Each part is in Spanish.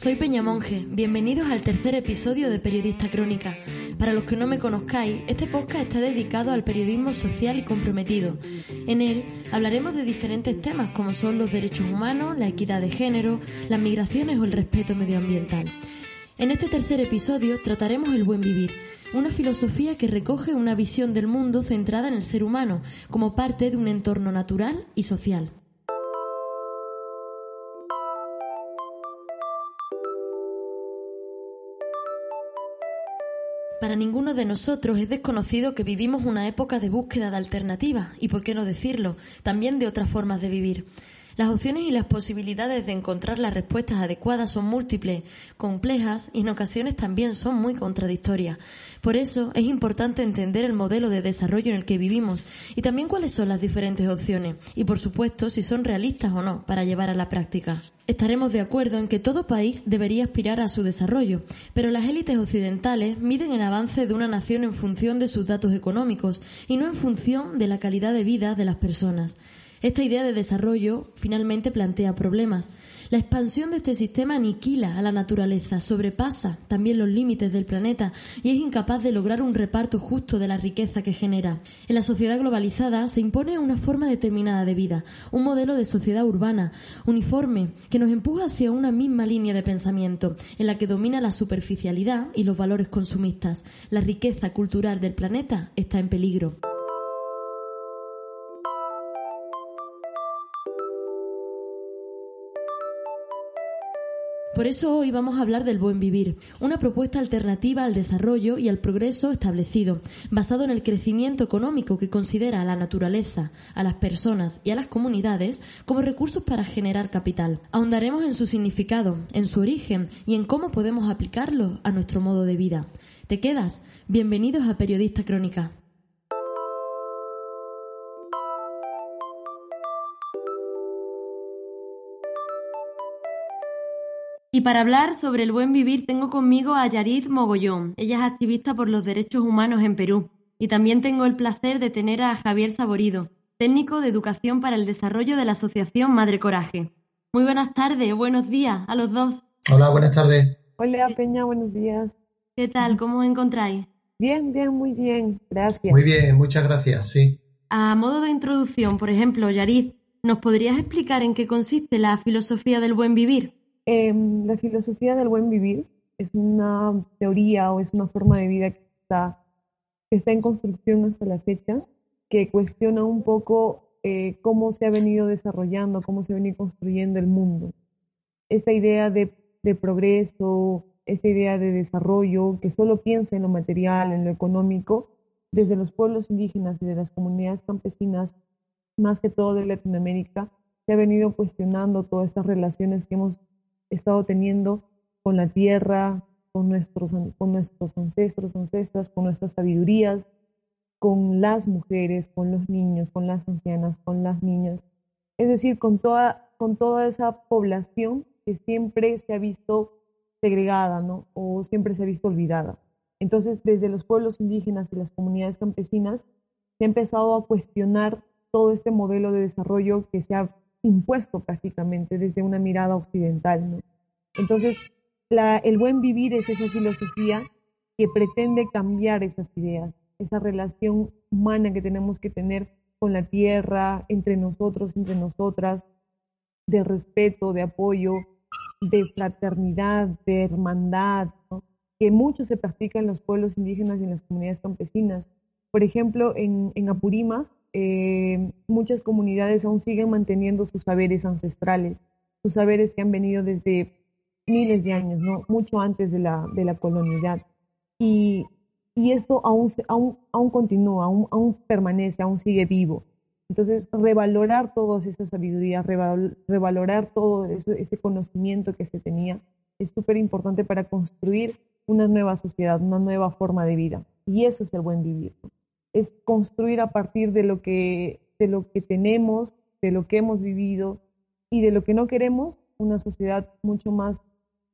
Soy Peña Monje. Bienvenidos al tercer episodio de Periodista Crónica. Para los que no me conozcáis, este podcast está dedicado al periodismo social y comprometido. En él hablaremos de diferentes temas como son los derechos humanos, la equidad de género, las migraciones o el respeto medioambiental. En este tercer episodio trataremos el buen vivir, una filosofía que recoge una visión del mundo centrada en el ser humano como parte de un entorno natural y social. Para ninguno de nosotros es desconocido que vivimos una época de búsqueda de alternativas y, por qué no decirlo, también de otras formas de vivir. Las opciones y las posibilidades de encontrar las respuestas adecuadas son múltiples, complejas y en ocasiones también son muy contradictorias. Por eso es importante entender el modelo de desarrollo en el que vivimos y también cuáles son las diferentes opciones y, por supuesto, si son realistas o no para llevar a la práctica. Estaremos de acuerdo en que todo país debería aspirar a su desarrollo, pero las élites occidentales miden el avance de una nación en función de sus datos económicos y no en función de la calidad de vida de las personas. Esta idea de desarrollo finalmente plantea problemas. La expansión de este sistema aniquila a la naturaleza, sobrepasa también los límites del planeta y es incapaz de lograr un reparto justo de la riqueza que genera. En la sociedad globalizada se impone una forma determinada de vida, un modelo de sociedad urbana, uniforme, que nos empuja hacia una misma línea de pensamiento, en la que domina la superficialidad y los valores consumistas. La riqueza cultural del planeta está en peligro. Por eso hoy vamos a hablar del buen vivir, una propuesta alternativa al desarrollo y al progreso establecido, basado en el crecimiento económico que considera a la naturaleza, a las personas y a las comunidades como recursos para generar capital. Ahondaremos en su significado, en su origen y en cómo podemos aplicarlo a nuestro modo de vida. ¿Te quedas? Bienvenidos a Periodista Crónica. Y para hablar sobre el buen vivir tengo conmigo a Yarid Mogollón. Ella es activista por los derechos humanos en Perú. Y también tengo el placer de tener a Javier Saborido, técnico de educación para el desarrollo de la Asociación Madre Coraje. Muy buenas tardes, buenos días a los dos. Hola, buenas tardes. Hola Peña, buenos días. ¿Qué tal? ¿Cómo os encontráis? Bien, bien, muy bien, gracias. Muy bien, muchas gracias, sí. A modo de introducción, por ejemplo, Yarid, ¿nos podrías explicar en qué consiste la filosofía del buen vivir? Eh, la filosofía del buen vivir es una teoría o es una forma de vida que está, que está en construcción hasta la fecha, que cuestiona un poco eh, cómo se ha venido desarrollando, cómo se ha venido construyendo el mundo. Esta idea de, de progreso, esta idea de desarrollo, que solo piensa en lo material, en lo económico, desde los pueblos indígenas y de las comunidades campesinas, más que todo de Latinoamérica, se ha venido cuestionando todas estas relaciones que hemos estado teniendo con la tierra, con nuestros, con nuestros ancestros, ancestras, con nuestras sabidurías, con las mujeres, con los niños, con las ancianas, con las niñas. Es decir, con toda, con toda esa población que siempre se ha visto segregada, ¿no? O siempre se ha visto olvidada. Entonces, desde los pueblos indígenas y las comunidades campesinas, se ha empezado a cuestionar todo este modelo de desarrollo que se ha impuesto prácticamente desde una mirada occidental. ¿no? Entonces, el buen vivir es esa filosofía que pretende cambiar esas ideas, esa relación humana que tenemos que tener con la tierra, entre nosotros, entre nosotras, de respeto, de apoyo, de fraternidad, de hermandad, que mucho se practica en los pueblos indígenas y en las comunidades campesinas. Por ejemplo, en, en Apurímac, eh, muchas comunidades aún siguen manteniendo sus saberes ancestrales, sus saberes que han venido desde miles de años, ¿no? mucho antes de la, de la. Y, esto aún, continúa, aún, permanece, aún sigue vivo. Entonces, revalorar toda esa sabiduría, revalorar todo ese conocimiento que se tenía, es súper importante para construir una nueva sociedad, una nueva forma de vida. Y eso es el buen vivir. Es construir a partir de lo, que, de lo que tenemos, de lo que hemos vivido y de lo que no queremos, una sociedad mucho más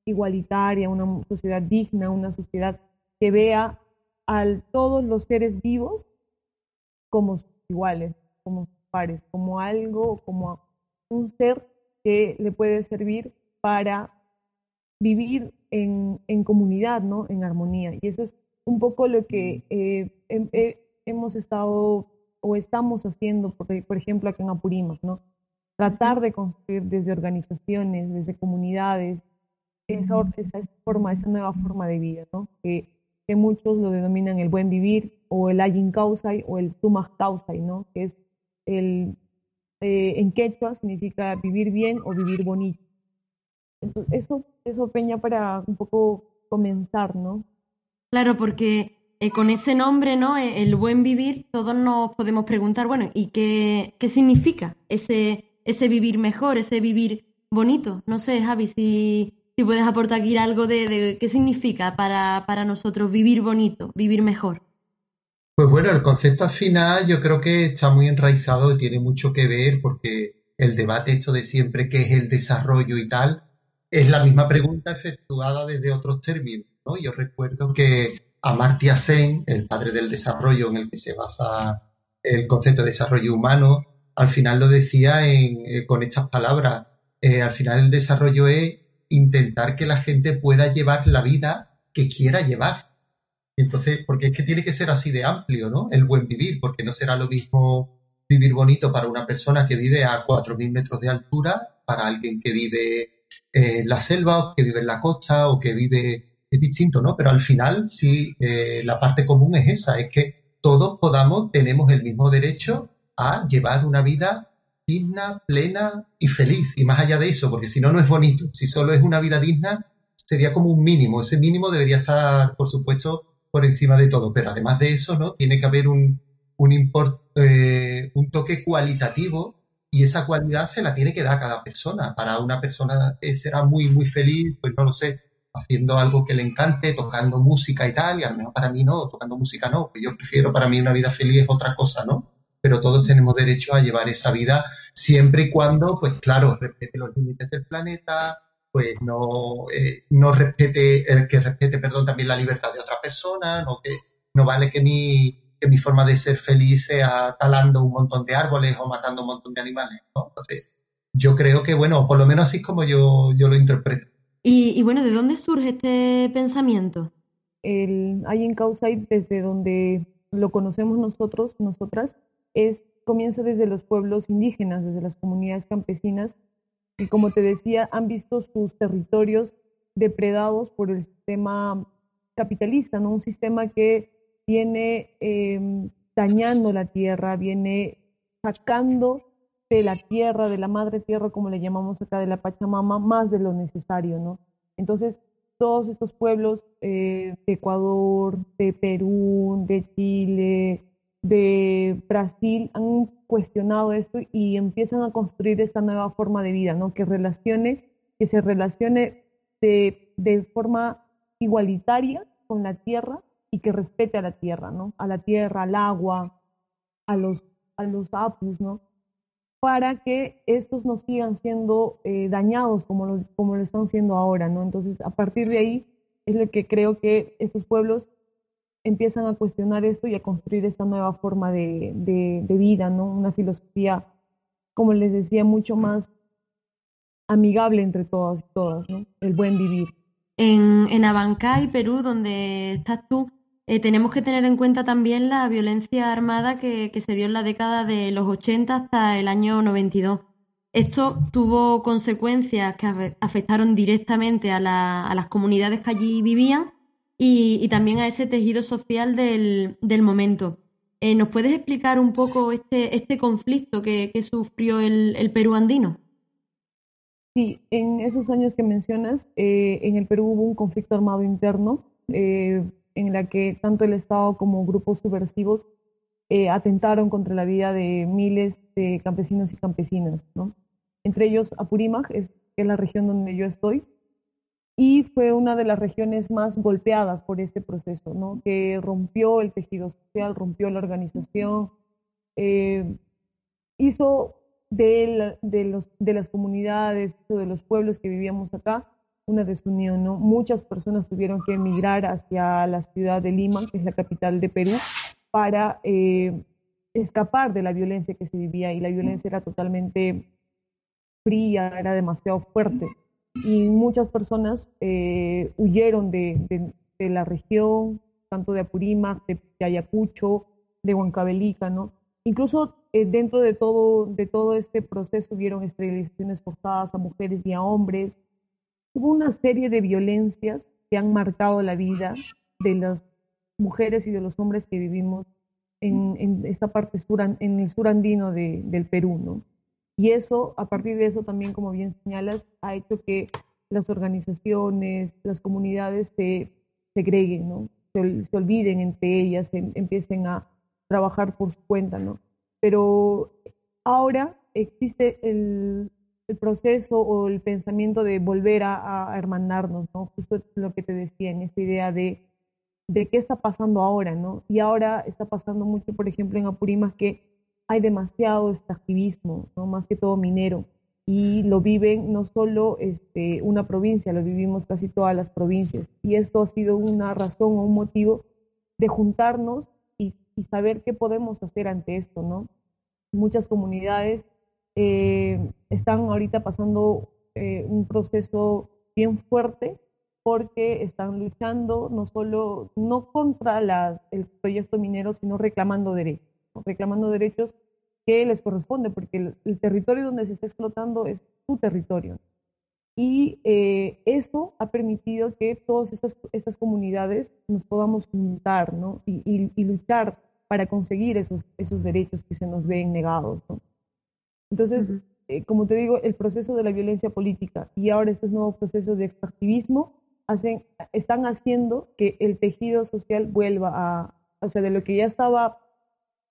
igualitaria, una sociedad digna, una sociedad que vea a todos los seres vivos como iguales, como pares, como algo, como un ser que le puede servir para vivir en, comunidad, ¿no? En armonía. Y eso es un poco lo que eh, hemos estado o estamos haciendo, por, por ejemplo, acá en Apurímac, ¿no? Tratar de construir desde organizaciones, desde comunidades, esa, esa forma, esa nueva forma de vida, ¿no? Que, que muchos lo denominan el buen vivir o el ayin causai o el sumas causai, ¿no? Que es el, eh, en quechua significa vivir bien o vivir bonito. Entonces, eso, eso peña para un poco comenzar, ¿no? Claro, porque eh, con ese nombre, ¿no? E, el buen vivir, todos nos podemos preguntar, bueno, ¿y qué, qué significa ese, ese vivir mejor, ese vivir bonito? No sé, Javi, si, si puedes aportar aquí algo de, de qué significa para, para nosotros vivir bonito, vivir mejor. Pues bueno, el concepto final yo creo que está muy enraizado y tiene mucho que ver porque el debate esto de siempre qué es el desarrollo y tal, es la misma pregunta efectuada desde otros términos. ¿no? Yo recuerdo que Amartya Sen, el padre del desarrollo en el que se basa el concepto de desarrollo humano, al final lo decía eh, con estas palabras. Eh, al final el desarrollo es intentar que la gente pueda llevar la vida que quiera llevar entonces, porque es que tiene que ser así de amplio, ¿no? El buen vivir, porque no será lo mismo vivir bonito para una persona que vive a 4.000 metros de altura, para alguien que vive en la selva, o que vive en la costa, o que vive... Es distinto, ¿no? Pero al final, sí, eh, la parte común es esa, es que todos podamos, tenemos el mismo derecho a llevar una vida digna, plena y feliz. Y más allá de eso, porque si no, no es bonito. Si solo es una vida digna, sería como un mínimo. Ese mínimo debería estar, por supuesto, por encima de todo. Pero además de eso, ¿no? Tiene que haber un, un, eh, un toque cualitativo y esa cualidad se la tiene que dar a cada persona. Para una persona será muy, muy feliz, pues no lo sé, haciendo algo que le encante, tocando música y tal, y a lo mejor para mí no, tocando música no, pues yo prefiero para mí una vida feliz es otra cosa, ¿no? Pero todos tenemos derecho a llevar esa vida siempre y cuando, pues claro, respete los límites del planeta, pues no, eh, no respete, el que respete, perdón, también la libertad de otra persona, no que no vale que mi, que mi forma de ser feliz sea talando un montón de árboles o matando un montón de animales, ¿no? Entonces, yo creo que, bueno, por lo menos así es como yo, yo lo interpreto. Y, bueno, ¿de dónde surge este pensamiento? El Ayin Kausai, desde donde lo conocemos nosotros, nosotras, es, comienza desde los pueblos indígenas, desde las comunidades campesinas, y como te decía, han visto sus territorios depredados por el sistema capitalista, ¿no? Un sistema que viene em, dañando la tierra, viene sacando de la tierra, de la madre tierra, como le llamamos acá, de la Pachamama, más de lo necesario, ¿no? Entonces, todos estos pueblos eh, de Ecuador, de Perú, de Chile, de Brasil han cuestionado esto y empiezan a construir esta nueva forma de vida, ¿no? Que relacione, que se relacione de, de forma igualitaria con la tierra y que respete a la tierra, ¿no? A la tierra, al agua, a los, a los apus, ¿no? Para que estos no sigan siendo eh, dañados como lo, como lo están siendo ahora, ¿no? Entonces, a partir de ahí es lo que creo que estos pueblos empiezan a cuestionar esto y a construir esta nueva forma de, vida, ¿no? Una filosofía, como les decía, mucho más amigable entre todas y todas, ¿no? El buen vivir. En, en Abancay, Perú, donde estás tú, eh, tenemos que tener en cuenta también la violencia armada que, se dio en la década de los 80 hasta el año 92. Esto tuvo consecuencias que afectaron directamente a las comunidades que allí vivían y, también a ese tejido social del, momento. Eh, ¿Nos puedes explicar un poco este, este conflicto que, sufrió el, el, Perú andino? Sí, en esos años que mencionas, eh, en el Perú hubo un conflicto armado interno en la que tanto el Estado como grupos subversivos eh, atentaron contra la vida de miles de campesinos y campesinas, ¿no? Entre ellos Apurímac, es, que es la región donde yo estoy, y fue una de las regiones más golpeadas por este proceso, ¿no? que rompió el tejido social, rompió la organización, eh, hizo de, de, los, de las comunidades, de los pueblos que vivíamos acá, una desunión. ¿no? Muchas personas tuvieron que emigrar hacia la ciudad de Lima, que es la capital de Perú, para eh, escapar de la violencia que se vivía y la violencia era totalmente fría, era demasiado fuerte y muchas personas eh, huyeron de, de, la región, tanto de Apurímac, de, Ayacucho, de Huancavelica, ¿no? Incluso eh, dentro de todo, de todo este proceso hubieron esterilizaciones forzadas a mujeres y a hombres. Hubo una serie de violencias que han marcado la vida de las mujeres y de los hombres que vivimos en, en esta parte sur, en el sur andino de, del Perú, ¿no? Y eso, a partir de eso también, como bien señalas, ha hecho que las organizaciones, las comunidades se segreguen, ¿no? se, olviden entre ellas, empiecen a trabajar por su cuenta, ¿no? Pero ahora existe el, proceso o el pensamiento de volver a, hermandarnos, ¿no? Justo lo que te decía, en esta idea de, de qué está pasando ahora, ¿no? Y ahora está pasando mucho, por ejemplo, en Apurímac, que hay demasiado extractivismo, ¿no? más que todo minero, y lo viven no solo este, una provincia, lo vivimos casi todas las provincias. Y esto ha sido una razón o un motivo de juntarnos y, saber qué podemos hacer ante esto. ¿no? Muchas comunidades eh, están ahorita pasando eh, un proceso bien fuerte porque están luchando no solo, no contra las, el proyecto minero, sino reclamando derechos reclamando derechos que les corresponde, porque el, territorio donde se está explotando es su territorio. Y eh, eso ha permitido que todas estas, estas comunidades nos podamos juntar ¿no? y, y, luchar para conseguir esos, esos derechos que se nos ven negados. ¿no? Entonces, eh, como te digo, el proceso de la violencia política y ahora estos nuevos procesos de extractivismo hacen, están haciendo que el tejido social vuelva a, o sea, de lo que ya estaba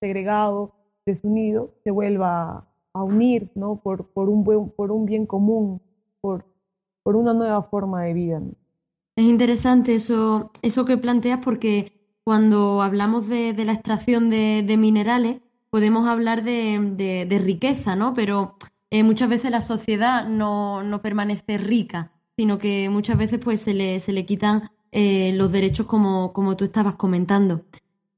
segregado, desunido, se vuelva a unir, ¿no? Por, por, un, buen, por un bien común, por, por una nueva forma de vida. Es interesante eso, eso que planteas porque cuando hablamos de, la extracción de, minerales podemos hablar de, de, riqueza, ¿no? Pero eh, muchas veces la sociedad no, no, permanece rica, sino que muchas veces pues se le, se le quitan eh, los derechos como, como tú estabas comentando.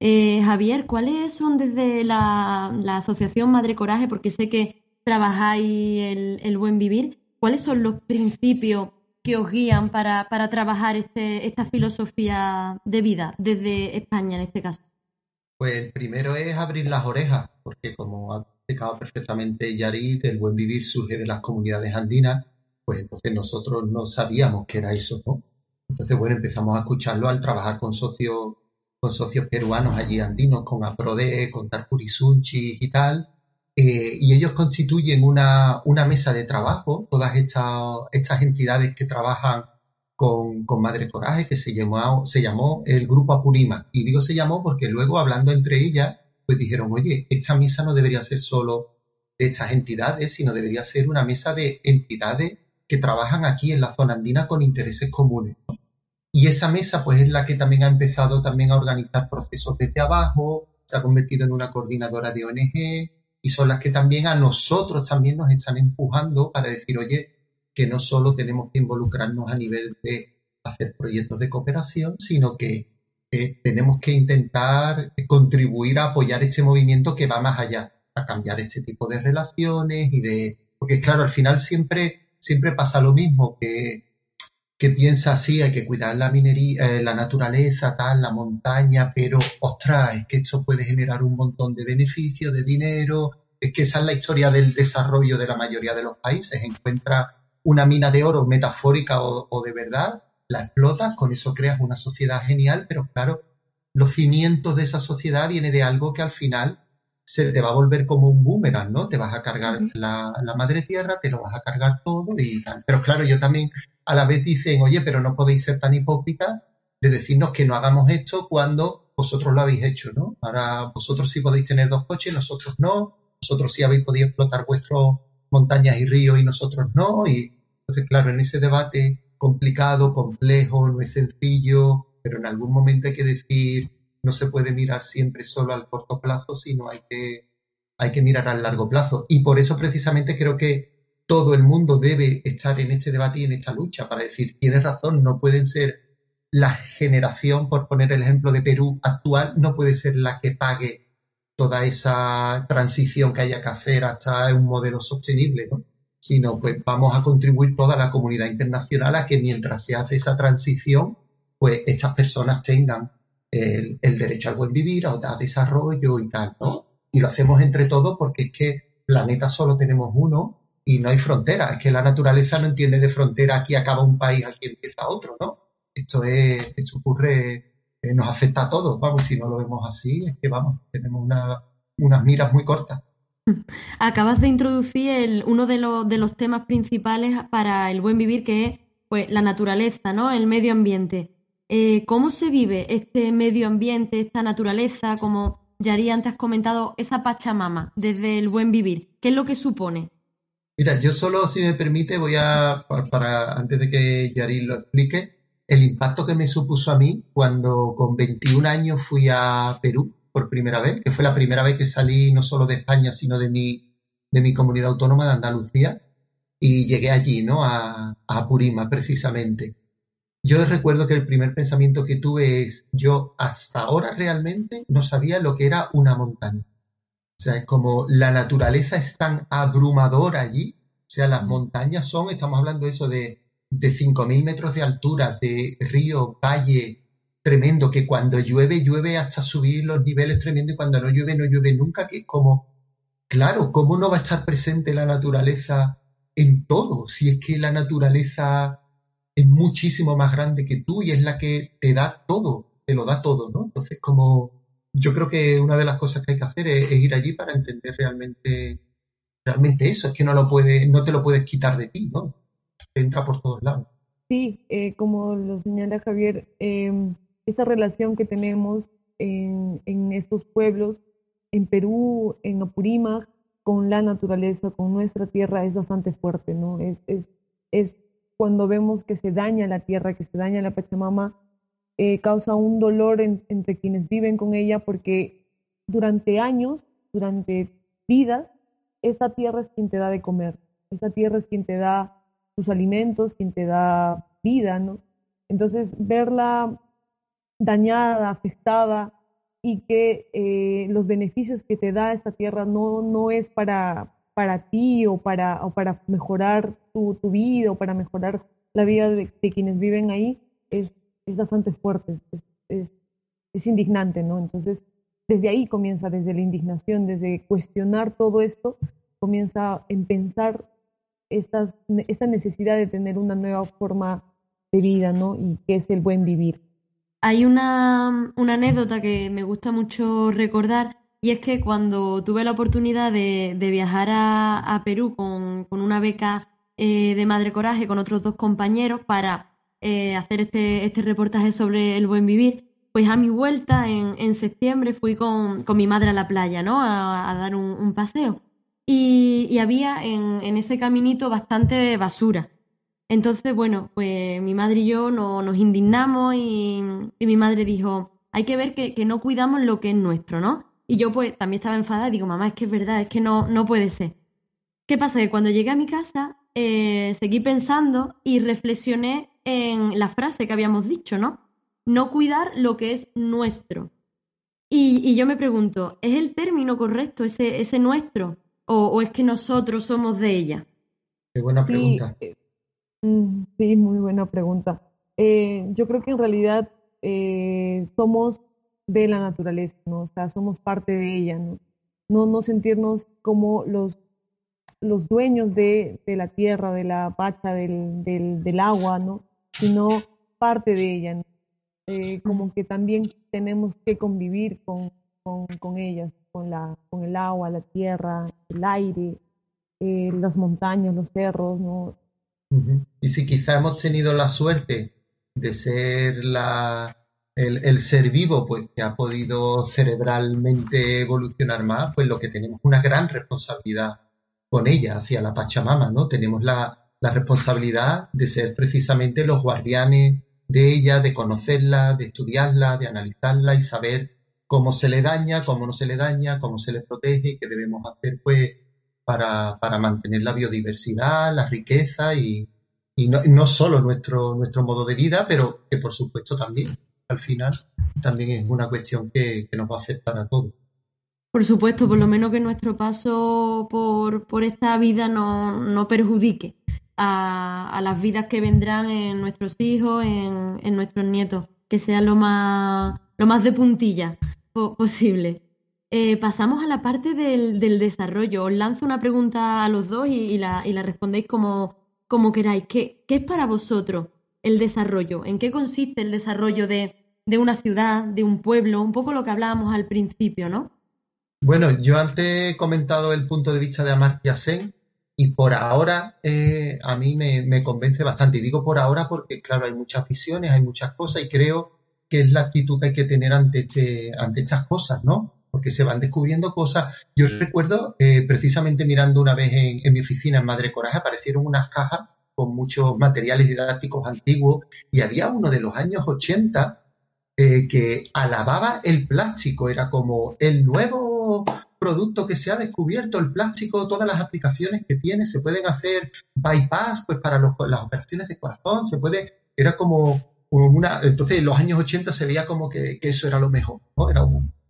Eh, Javier, ¿cuáles son desde la, Asociación Madre Coraje, porque sé que trabajáis el, el, buen vivir, cuáles son los principios que os guían para, para trabajar este, esta filosofía de vida desde España en este caso? Pues el primero es abrir las orejas, porque como ha explicado perfectamente Yarit, el buen vivir surge de las comunidades andinas, pues entonces nosotros no sabíamos que era eso, ¿no? Entonces, bueno, empezamos a escucharlo al trabajar con socios con socios peruanos allí andinos, con APRODE, con Tarcurisunchi y tal, eh, y ellos constituyen una, una, mesa de trabajo, todas estas, estas entidades que trabajan con, con, Madre Coraje, que se llamó, se llamó el Grupo Apurima. Y digo se llamó porque luego, hablando entre ellas, pues dijeron, oye, esta mesa no debería ser solo de estas entidades, sino debería ser una mesa de entidades que trabajan aquí en la zona andina con intereses comunes. Y esa mesa pues es la que también ha empezado también a organizar procesos desde abajo, se ha convertido en una coordinadora de ONG y son las que también a nosotros también nos están empujando para decir, oye, que no solo tenemos que involucrarnos a nivel de hacer proyectos de cooperación, sino que tenemos que intentar contribuir a apoyar este movimiento que va más allá, a cambiar este tipo de relaciones y de... Porque claro, al final siempre, siempre pasa lo mismo, que que piensa así, hay que cuidar la minería, eh, la naturaleza, tal, la montaña, pero ostras, es que esto puede generar un montón de beneficios, de dinero, es que esa es la historia del desarrollo de la mayoría de los países. Encuentra una mina de oro metafórica o, de verdad, la explotas, con eso creas una sociedad genial, pero claro, los cimientos de esa sociedad viene de algo que al final se te va a volver como un boomerang, ¿no? Te vas a cargar la, la madre tierra, te lo vas a cargar todo y tal. Pero claro, yo también a la vez dicen, oye, pero no podéis ser tan hipócritas de decirnos que no hagamos esto cuando vosotros lo habéis hecho, ¿no? Ahora vosotros sí podéis tener dos coches, nosotros no, vosotros sí habéis podido explotar vuestras montañas y ríos y nosotros no, y entonces, claro, en ese debate complicado, complejo, no es sencillo, pero en algún momento hay que decir, no se puede mirar siempre solo al corto plazo, sino hay que, hay que mirar al largo plazo. Y por eso precisamente creo que todo el mundo debe estar en este debate y en esta lucha para decir, tienes razón, no pueden ser la generación, por poner el ejemplo de Perú actual, no puede ser la que pague toda esa transición que haya que hacer hasta un modelo sostenible, ¿no? Sino pues vamos a contribuir toda la comunidad internacional a que mientras se hace esa transición, pues estas personas tengan el, derecho al buen vivir, a, a desarrollo y tal, ¿no? Y lo hacemos entre todos porque es que planeta solo tenemos uno y no hay frontera. Es que la naturaleza no entiende de frontera, aquí acaba un país, aquí empieza otro, ¿no? Esto es, esto ocurre, eh, nos afecta a todos, vamos, si no lo vemos así, es que vamos, tenemos unas miras muy cortas. Acabas de introducir el, uno de los, temas principales para el buen vivir, que es pues, la naturaleza, ¿no? El medio ambiente. Eh, ¿Cómo se vive este medio ambiente, esta naturaleza, como Yari antes has comentado, esa Pachamama desde el buen vivir? ¿Qué es lo que supone? Mira, yo solo, si me permite, voy a, para, antes de que Yari lo explique, el impacto que me supuso a mí cuando con 21 años fui a Perú por primera vez, que fue la primera vez que salí no solo de España, sino de mi, de mi comunidad autónoma de Andalucía, y llegué allí, ¿no? A, a Apurima, precisamente. Yo recuerdo que el primer pensamiento que tuve es, yo hasta ahora realmente no sabía lo que era una montaña. O sea, es como la naturaleza es tan abrumadora allí. O sea, las montañas son, estamos hablando eso de, de 5.000 metros de altura, de río, valle, tremendo, que cuando llueve, llueve hasta subir los niveles tremendo y cuando no llueve, no llueve nunca, que es como, claro, ¿cómo no va a estar presente la naturaleza en todo? Si es que la naturaleza es muchísimo más grande que tú y es la que te da todo, te lo da todo, ¿no? Entonces, como yo creo que una de las cosas que hay que hacer es, ir allí para entender realmente, realmente eso, es que no lo puede, no te lo puedes quitar de ti, ¿no? Entra por todos lados. Sí, eh, como lo señala Javier, eh, esta relación que tenemos en, en, estos pueblos, en Perú, en Apurímac, con la naturaleza, con nuestra tierra, es bastante fuerte, ¿no? Es, es, es cuando vemos que se daña la tierra, que se daña la Pachamama, eh, causa un dolor entre quienes viven con ella porque durante años, durante vidas, esa tierra es quien te da de comer, esa tierra es quien te da tus alimentos, quien te da vida, ¿no? Entonces, verla dañada, afectada y que eh, los beneficios que te da esta tierra no, no es para, para ti o para, o para mejorar tu, tu, vida o para mejorar la vida de, quienes viven ahí, es, es bastante fuerte, es, es, indignante, ¿no? Entonces, desde ahí comienza, desde la indignación, desde cuestionar todo esto, comienza en pensar estas, esta necesidad de tener una nueva forma de vida, ¿no? Y que es el buen vivir. Hay una, anécdota que me gusta mucho recordar y es que cuando tuve la oportunidad de, viajar a, Perú con, una beca eh, de Madre Coraje con otros dos compañeros para eh, hacer este, este, reportaje sobre el buen vivir, pues a mi vuelta en, septiembre fui con, mi madre a la playa, ¿no? A, dar un, paseo. Y, había en, ese caminito bastante basura. Entonces, bueno, pues mi madre y yo nos indignamos y, mi madre dijo, hay que ver que, que no cuidamos lo que es nuestro, ¿no? Y yo pues también estaba enfadada y digo, mamá, es que es verdad, es que no, no puede ser. ¿Qué pasa? Que cuando llegué a mi casa eh, seguí pensando y reflexioné en la frase que habíamos dicho, ¿no? No cuidar lo que es nuestro. Y, yo me pregunto, ¿es el término correcto ese, ese nuestro? O, es que nosotros somos de ella? Qué buena pregunta. Eh, mm, sí, muy buena pregunta. Eh, yo creo que en realidad somos de la naturaleza, ¿no? O sea, somos parte de ella, ¿no? No, no sentirnos como los, los dueños de, de la tierra, de la pacha, del, del, del, agua, ¿no? Sino parte de ella, ¿no? eh, como que también tenemos que convivir con, con, con, ellas, con, la, con el agua, la tierra, el aire, eh, las montañas, los cerros, ¿no? Y si quizá hemos tenido la suerte de ser la, el, ser vivo, pues que ha podido cerebralmente evolucionar más, pues lo que tenemos una gran responsabilidad con ella hacia la Pachamama, ¿no? Tenemos la, la responsabilidad de ser precisamente los guardianes de ella, de conocerla, de estudiarla, de analizarla y saber cómo se le daña, cómo no se le daña, cómo se le protege y qué debemos hacer pues para, para mantener la biodiversidad, la riqueza y, y no, no, solo nuestro, nuestro modo de vida, pero que por supuesto también, al final, también es una cuestión que, que nos va a afectar a todos. Por supuesto, por lo menos que nuestro paso por, por esta vida no, no perjudique a, las vidas que vendrán en nuestros hijos, en, en nuestros nietos, que sea lo más, lo más de puntilla posible. Eh, pasamos a la parte del, desarrollo. Os lanzo una pregunta a los dos y, la, respondéis como, queráis. ¿Qué, ¿Qué, es para vosotros el desarrollo? ¿En qué consiste el desarrollo de, una ciudad, de un pueblo? Un poco lo que hablábamos al principio, ¿no? Bueno, yo antes he comentado el punto de vista de Amartya Sen y por ahora eh, a mí me, convence bastante. Y digo por ahora porque, claro, hay muchas visiones, hay muchas cosas y creo que es la actitud que hay que tener ante, este, ante estas cosas, ¿no? Porque se van descubriendo cosas. Yo recuerdo, eh, precisamente mirando una vez en, mi oficina en Madre Coraje, aparecieron unas cajas con muchos materiales didácticos antiguos y había uno de los años 80 eh, que alababa el plástico, era como el nuevo producto que se ha descubierto, el plástico, todas las aplicaciones que tiene, se pueden hacer bypass pues para las operaciones de corazón, se puede, era como una, entonces en los años 80 se veía como que, eso era lo mejor, ¿no? Era,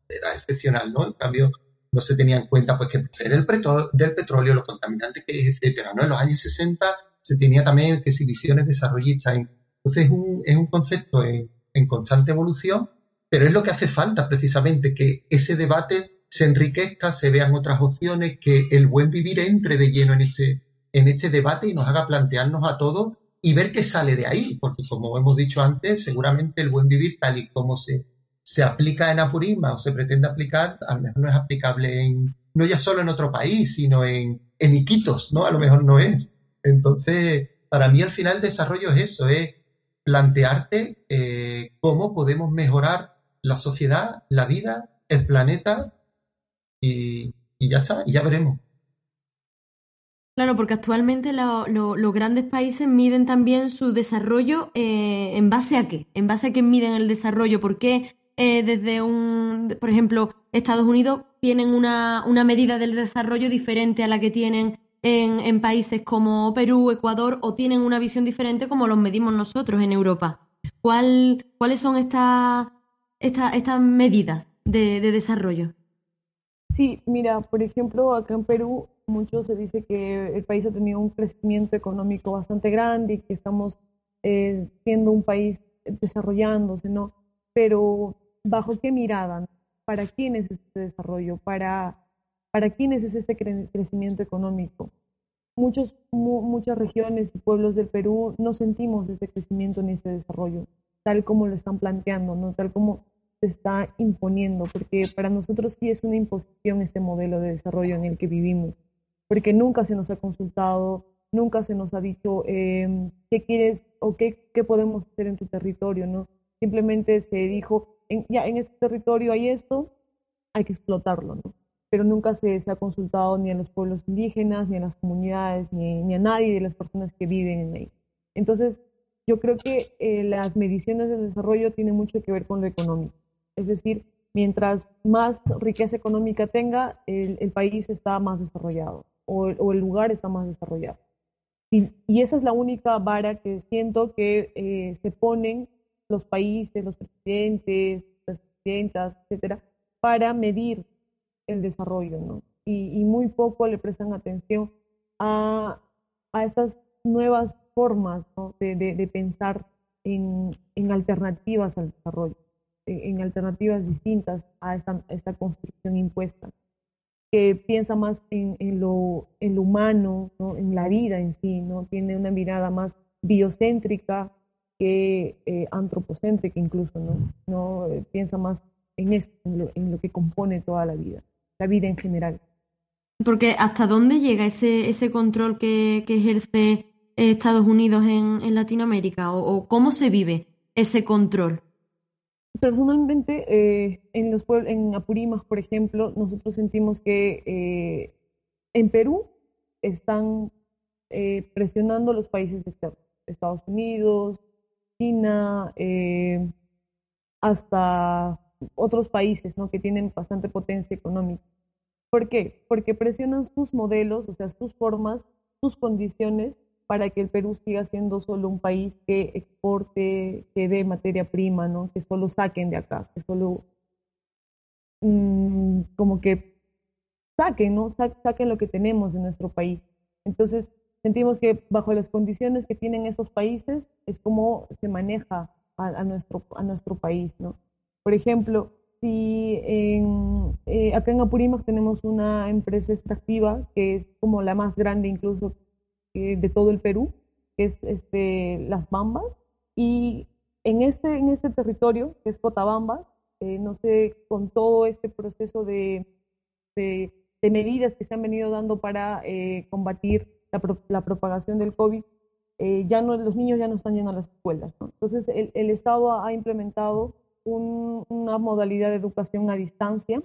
era excepcional, ¿no? En cambio, no se tenía en cuenta pues que del, del petróleo, los contaminantes etcétera, ¿no? En los años 60 se tenía también que si visiones desarrollistas. Entonces es un, es un concepto en, en constante evolución, pero es lo que hace falta precisamente, que ese debate se enriquezca, se vean otras opciones, que el buen vivir entre de lleno en este, en este debate y nos haga plantearnos a todos y ver qué sale de ahí, porque como hemos dicho antes, seguramente el buen vivir tal y como se, se aplica en Apurima o se pretende aplicar, a lo mejor no es aplicable en, no ya solo en otro país, sino en, en Iquitos, ¿no? A lo mejor no es. Entonces, para mí al final el desarrollo es eso, es plantearte eh, cómo podemos mejorar la sociedad, la vida, el planeta y, ya está, y ya veremos. Claro, porque actualmente los grandes países miden también su desarrollo eh, en base a qué, en base a qué miden el desarrollo, porque eh, desde un, por ejemplo, Estados Unidos tienen una, una, medida del desarrollo diferente a la que tienen en, en, países como Perú, Ecuador, o tienen una visión diferente como los medimos nosotros en Europa. ¿Cuál, ¿Cuáles son estas, estas, estas medidas de desarrollo? Sí, mira, por ejemplo, acá en Perú mucho se dice que el país ha tenido un crecimiento económico bastante grande y que estamos eh, siendo un país desarrollándose, ¿no? Pero ¿bajo qué mirada? ¿Para quién es este desarrollo? ¿Para, para quiénes es este crecimiento económico? Muchos, muchas regiones y pueblos del Perú no sentimos este crecimiento ni este desarrollo, tal como lo están planteando, ¿no? Tal como se está imponiendo, porque para nosotros sí es una imposición este modelo de desarrollo en el que vivimos, porque nunca se nos ha consultado, nunca se nos ha dicho em, qué quieres o qué, qué, podemos hacer en tu territorio, ¿no? Simplemente se dijo, ya en este territorio hay esto, hay que explotarlo, ¿no? Pero nunca se, se ha consultado ni a los pueblos indígenas, ni a las comunidades, ni, ni a nadie de las personas que viven en ahí. Entonces, yo creo que eh, las mediciones del desarrollo tienen mucho que ver con lo económico. Es decir, mientras más riqueza económica tenga, el, país está más desarrollado o, el lugar está más desarrollado. Y, esa es la única vara que siento que eh, se ponen los países, los presidentes, las presidentas, etcétera, para medir el desarrollo, ¿no? Y, muy poco le prestan atención a, estas nuevas formas de, pensar en alternativas al desarrollo en alternativas distintas a esta, esta construcción impuesta, que piensa más en, en, lo, en lo, humano, ¿no? en la vida en sí, ¿no? tiene una mirada más biocéntrica que eh, antropocéntrica incluso, ¿no? no eh, piensa más en esto, en lo, que compone toda la vida, la vida en general. Porque hasta dónde llega ese, ese control que, que ejerce Estados Unidos en, en Latinoamérica o, o, cómo se vive ese control? Personalmente, eh, en los en Apurímac, por ejemplo, nosotros sentimos que eh, en Perú están eh, presionando los países externos, Estados Unidos, China, hasta otros países ¿no? que tienen bastante potencia económica. ¿Por qué? Porque presionan sus modelos, o sea, sus formas, sus condiciones para que el Perú siga siendo solo un país que exporte, que dé materia prima, ¿no? Que solo saquen de acá, que solo mm, como que saquen, ¿no? saquen lo que tenemos de nuestro país. Entonces, sentimos que bajo las condiciones que tienen estos países es como se maneja a, nuestro, a nuestro país, ¿no? Por ejemplo, si en, eh, acá en Apurímac tenemos una empresa extractiva que es como la más grande incluso eh, de todo el Perú, que es este, Las Bambas, y en este, en este territorio, que es Cotabambas, eh, no sé, con todo este proceso de, de, medidas que se han venido dando para combatir la, la, propagación del COVID, ya no, los niños ya no están yendo a las escuelas. Entonces, el, Estado ha implementado una modalidad de educación a distancia,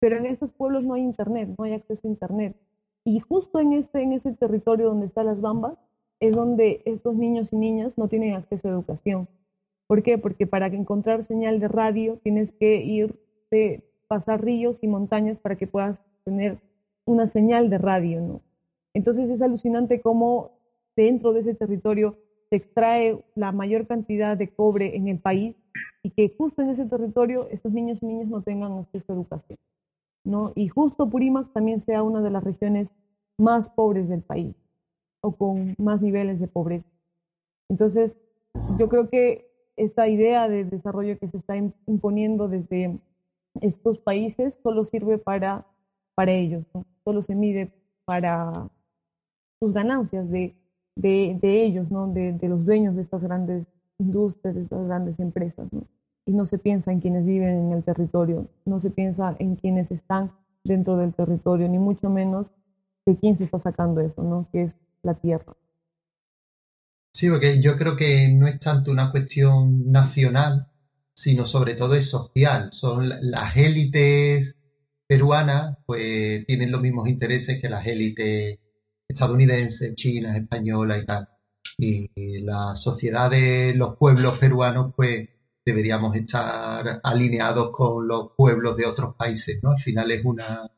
pero en estos pueblos no hay internet, no hay acceso a internet. Y justo en este, en ese territorio donde están las bambas, es donde estos niños y niñas no tienen acceso a educación. ¿Por qué? Porque para encontrar señal de radio tienes que ir, pasar ríos y montañas para que puedas tener una señal de radio, ¿no? Entonces es alucinante cómo dentro de ese territorio se extrae la mayor cantidad de cobre en el país y que justo en ese territorio estos niños y niñas no tengan acceso a educación. ¿no? Y justo Purímac también sea una de las regiones más pobres del país o con más niveles de pobreza. Entonces, yo creo que esta idea de desarrollo que se está imponiendo desde estos países solo sirve para, para ellos, solo se mide para sus ganancias de, de, ellos, ¿no? De, de, los dueños de estas grandes industrias, de estas grandes empresas. y no se piensa en quienes viven en el territorio, no se piensa en quienes están dentro del territorio, ni mucho menos de quién se está sacando eso, ¿no? Que es la tierra. Sí, porque yo creo que no es tanto una cuestión nacional, sino sobre todo es social. Son las élites peruanas, pues tienen los mismos intereses que las élites estadounidenses, chinas, españolas y tal. Y la sociedad de los pueblos peruanos, pues deberíamos estar alineados con los pueblos de otros países, ¿no? Al final es una,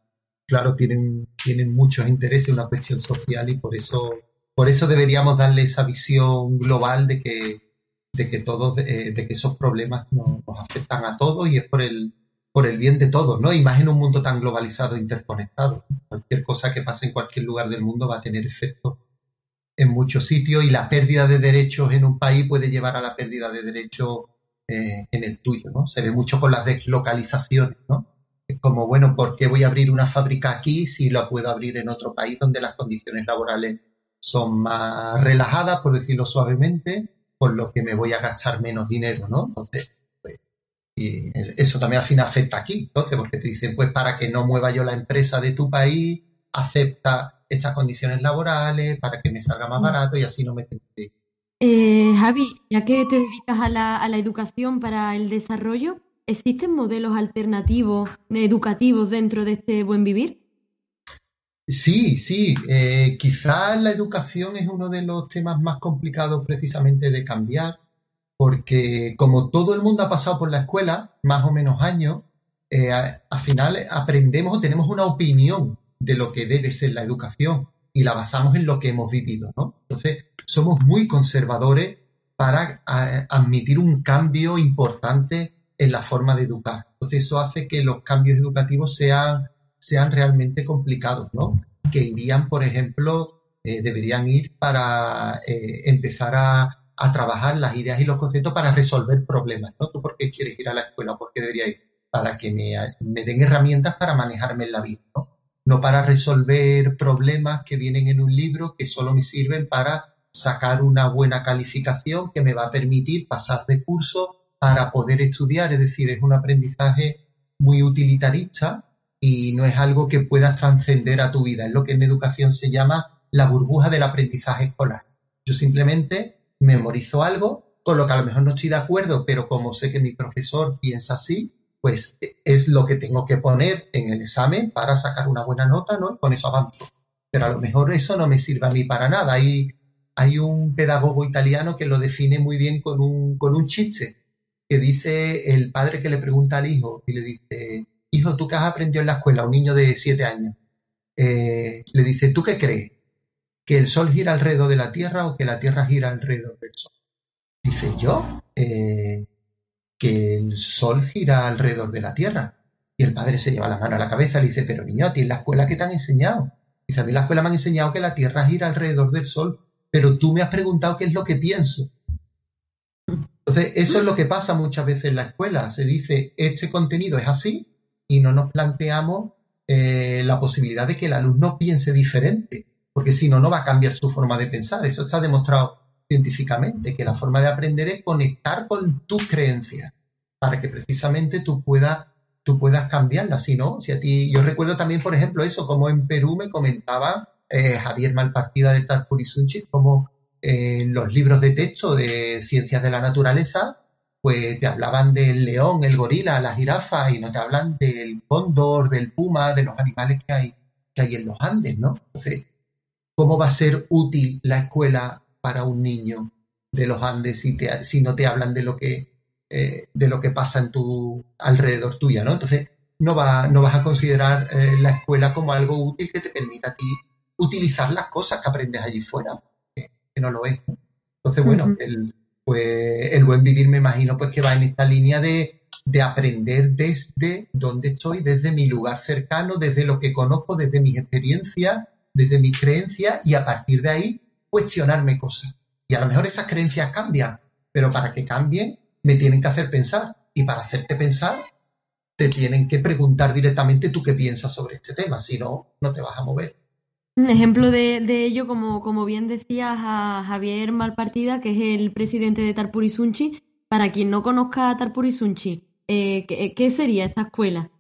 claro, tienen, tienen muchos intereses, una cuestión social y por eso, por eso deberíamos darle esa visión global de que, de que todos, de, que esos problemas nos, afectan a todos y es por el, por el bien de todos, ¿no? Y más en un mundo tan globalizado interconectado. Cualquier cosa que pase en cualquier lugar del mundo va a tener efecto en muchos sitios y la pérdida de derechos en un país puede llevar a la pérdida de derechos eh, en el tuyo, ¿no? Se ve mucho con las deslocalizaciones, ¿no? Es como, bueno, ¿por qué voy a abrir una fábrica aquí si la puedo abrir en otro país donde las condiciones laborales son más relajadas, por decirlo suavemente, por lo que me voy a gastar menos dinero, ¿no? Entonces, y eso también al fin afecta aquí, entonces, porque te dicen, pues para que no mueva yo la empresa de tu país, acepta estas condiciones laborales para que me salga más mm. barato y así no me tengo que eh, Javi, ya que te dedicas a la, educación para el desarrollo, ¿existen modelos alternativos educativos dentro de este buen vivir? Sí, sí. Eh, quizás la educación es uno de los temas más complicados precisamente de cambiar, porque como todo el mundo ha pasado por la escuela, más o menos años, eh, al final aprendemos o tenemos una opinión de lo que debe ser la educación y la basamos en lo que hemos vivido, ¿no? Entonces, somos muy conservadores para admitir un cambio importante en la forma de educar. Entonces, eso hace que los cambios educativos sean, sean realmente complicados, ¿no? Que irían, por ejemplo, eh, deberían ir para eh, empezar a, a, trabajar las ideas y los conceptos para resolver problemas, ¿no? ¿Tú por qué quieres ir a la escuela? ¿Por qué debería ir? Para que me, me den herramientas para manejarme en la vida, ¿no? no para resolver problemas que vienen en un libro que solo me sirven para sacar una buena calificación que me va a permitir pasar de curso para poder estudiar. Es decir, es un aprendizaje muy utilitarista y no es algo que puedas trascender a tu vida. Es lo que en educación se llama la burbuja del aprendizaje escolar. Yo simplemente memorizo algo, con lo que a lo mejor no estoy de acuerdo, pero como sé que mi profesor piensa así, pues es lo que tengo que poner en el examen para sacar una buena nota, ¿no? Con eso avanzo. Pero a lo mejor eso no me sirve a mí para nada. Hay, hay un pedagogo italiano que lo define muy bien con un, con un chiste, que dice el padre que le pregunta al hijo y le dice, hijo, ¿tú qué has aprendido en la escuela? Un niño de siete años. Eh, le dice, ¿tú qué crees? ¿Que el sol gira alrededor de la Tierra o que la Tierra gira alrededor del sol? Dice, yo, eh, que el sol gira alrededor de la Tierra. Y el padre se lleva la mano a la cabeza y le dice, pero niño, a ti en la escuela ¿qué te han enseñado? Dice, a mí en la escuela me han enseñado que la Tierra gira alrededor del sol, pero tú me has preguntado qué es lo que pienso. Entonces, eso es lo que pasa muchas veces en la escuela. Se dice, este contenido es así y no nos planteamos eh, la posibilidad de que el alumno piense diferente, porque si no, no va a cambiar su forma de pensar. Eso está demostrado científicamente, que la forma de aprender es conectar con tus creencias para que precisamente tú puedas tú puedas cambiarlas. Si si a ti, yo recuerdo también, por ejemplo, eso, como en Perú me comentaba eh, Javier Malpartida de Tarpurisunchi, como eh, los libros de texto de ciencias de la naturaleza, pues te hablaban del león, el gorila, la jirafa, y no te hablan del cóndor, del puma, de los animales que hay, que hay en los Andes, ¿no? Entonces, ¿cómo va a ser útil la escuela para un niño de los Andes si, si no te hablan de lo que eh, de lo que pasa en tu alrededor tuya, ¿no? Entonces no, va, no vas a considerar eh, la escuela como algo útil que te permita a ti utilizar las cosas que aprendes allí fuera, que, no lo es. Entonces, bueno, el, pues, el buen vivir me imagino pues que va en esta línea de, de aprender desde donde estoy, desde mi lugar cercano, desde lo que conozco, desde mis experiencias, desde mis creencias y a partir de ahí cuestionarme cosas. Y a lo mejor esas creencias cambian, pero para que cambien me tienen que hacer pensar. Y para hacerte pensar, te tienen que preguntar directamente tú qué piensas sobre este tema, si no, no te vas a mover. Un ejemplo de, ello, como, como bien decías a Javier Malpartida, que es el presidente de Tarpurisunchi. Para quien no conozca a Tarpurisunchi, eh, ¿qué, sería esta escuela?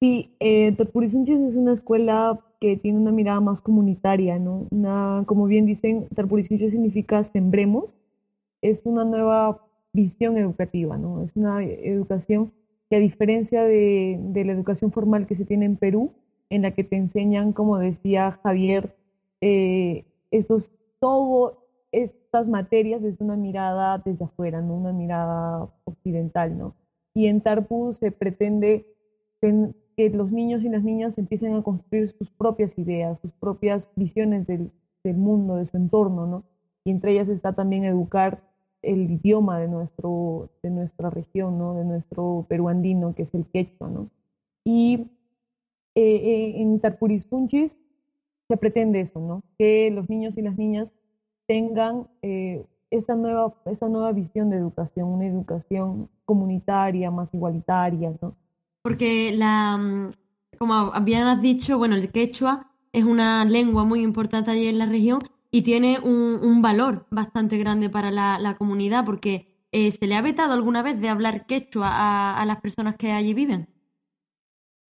Sí, eh, Tarpurisunchi es una escuela que tiene una mirada más comunitaria, ¿no? Una, como bien dicen, Tarpurisunchi significa sembremos. Es una nueva visión educativa, ¿no? Es una educación que a diferencia de, la educación formal que se tiene en Perú, en la que te enseñan, como decía Javier, eh, estos, todo estas materias desde una mirada desde afuera, ¿no? Una mirada occidental, ¿no? Y en Tarpu se pretende que los niños y las niñas empiecen a construir sus propias ideas, sus propias visiones del, mundo, de su entorno, ¿no? Y entre ellas está también educar el idioma de, nuestro, de nuestra región, ¿no? de nuestro peruandino, que es el quechua. ¿no? Y eh, eh, en Tarpurisunchis se pretende eso, ¿no? que los niños y las niñas tengan eh, esta, nueva, esta nueva visión de educación, una educación comunitaria, más igualitaria. ¿no? Porque, la, como habían dicho, bueno, el quechua es una lengua muy importante allí en la región y tiene un, valor bastante grande para la, comunidad porque eh, ¿se le ha vetado alguna vez de hablar quechua a, las personas que allí viven?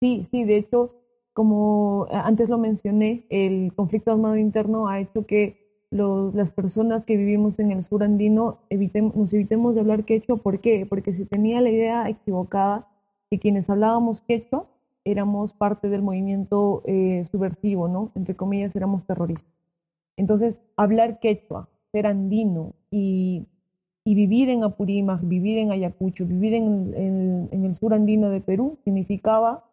Sí, sí, de hecho, como antes lo mencioné, el conflicto armado interno ha hecho que las personas que vivimos en el sur andino nos evitemos de hablar quechua. ¿Por qué? Porque se tenía la idea equivocada que quienes hablábamos quechua éramos parte del movimiento eh, subversivo, ¿no? Entre comillas, éramos terroristas. Entonces, hablar quechua, ser andino y, vivir en Apurímac, vivir en Ayacucho, vivir en, el sur andino de Perú, significaba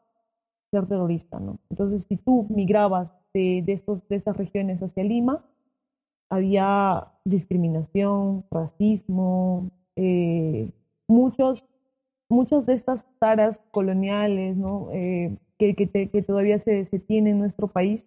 ser terrorista, ¿no? Entonces, si tú migrabas de, estos, de estas regiones hacia Lima, había discriminación, racismo, eh, muchos, muchas de estas taras coloniales ¿no? Eh, que, que, todavía se, se tiene en nuestro país,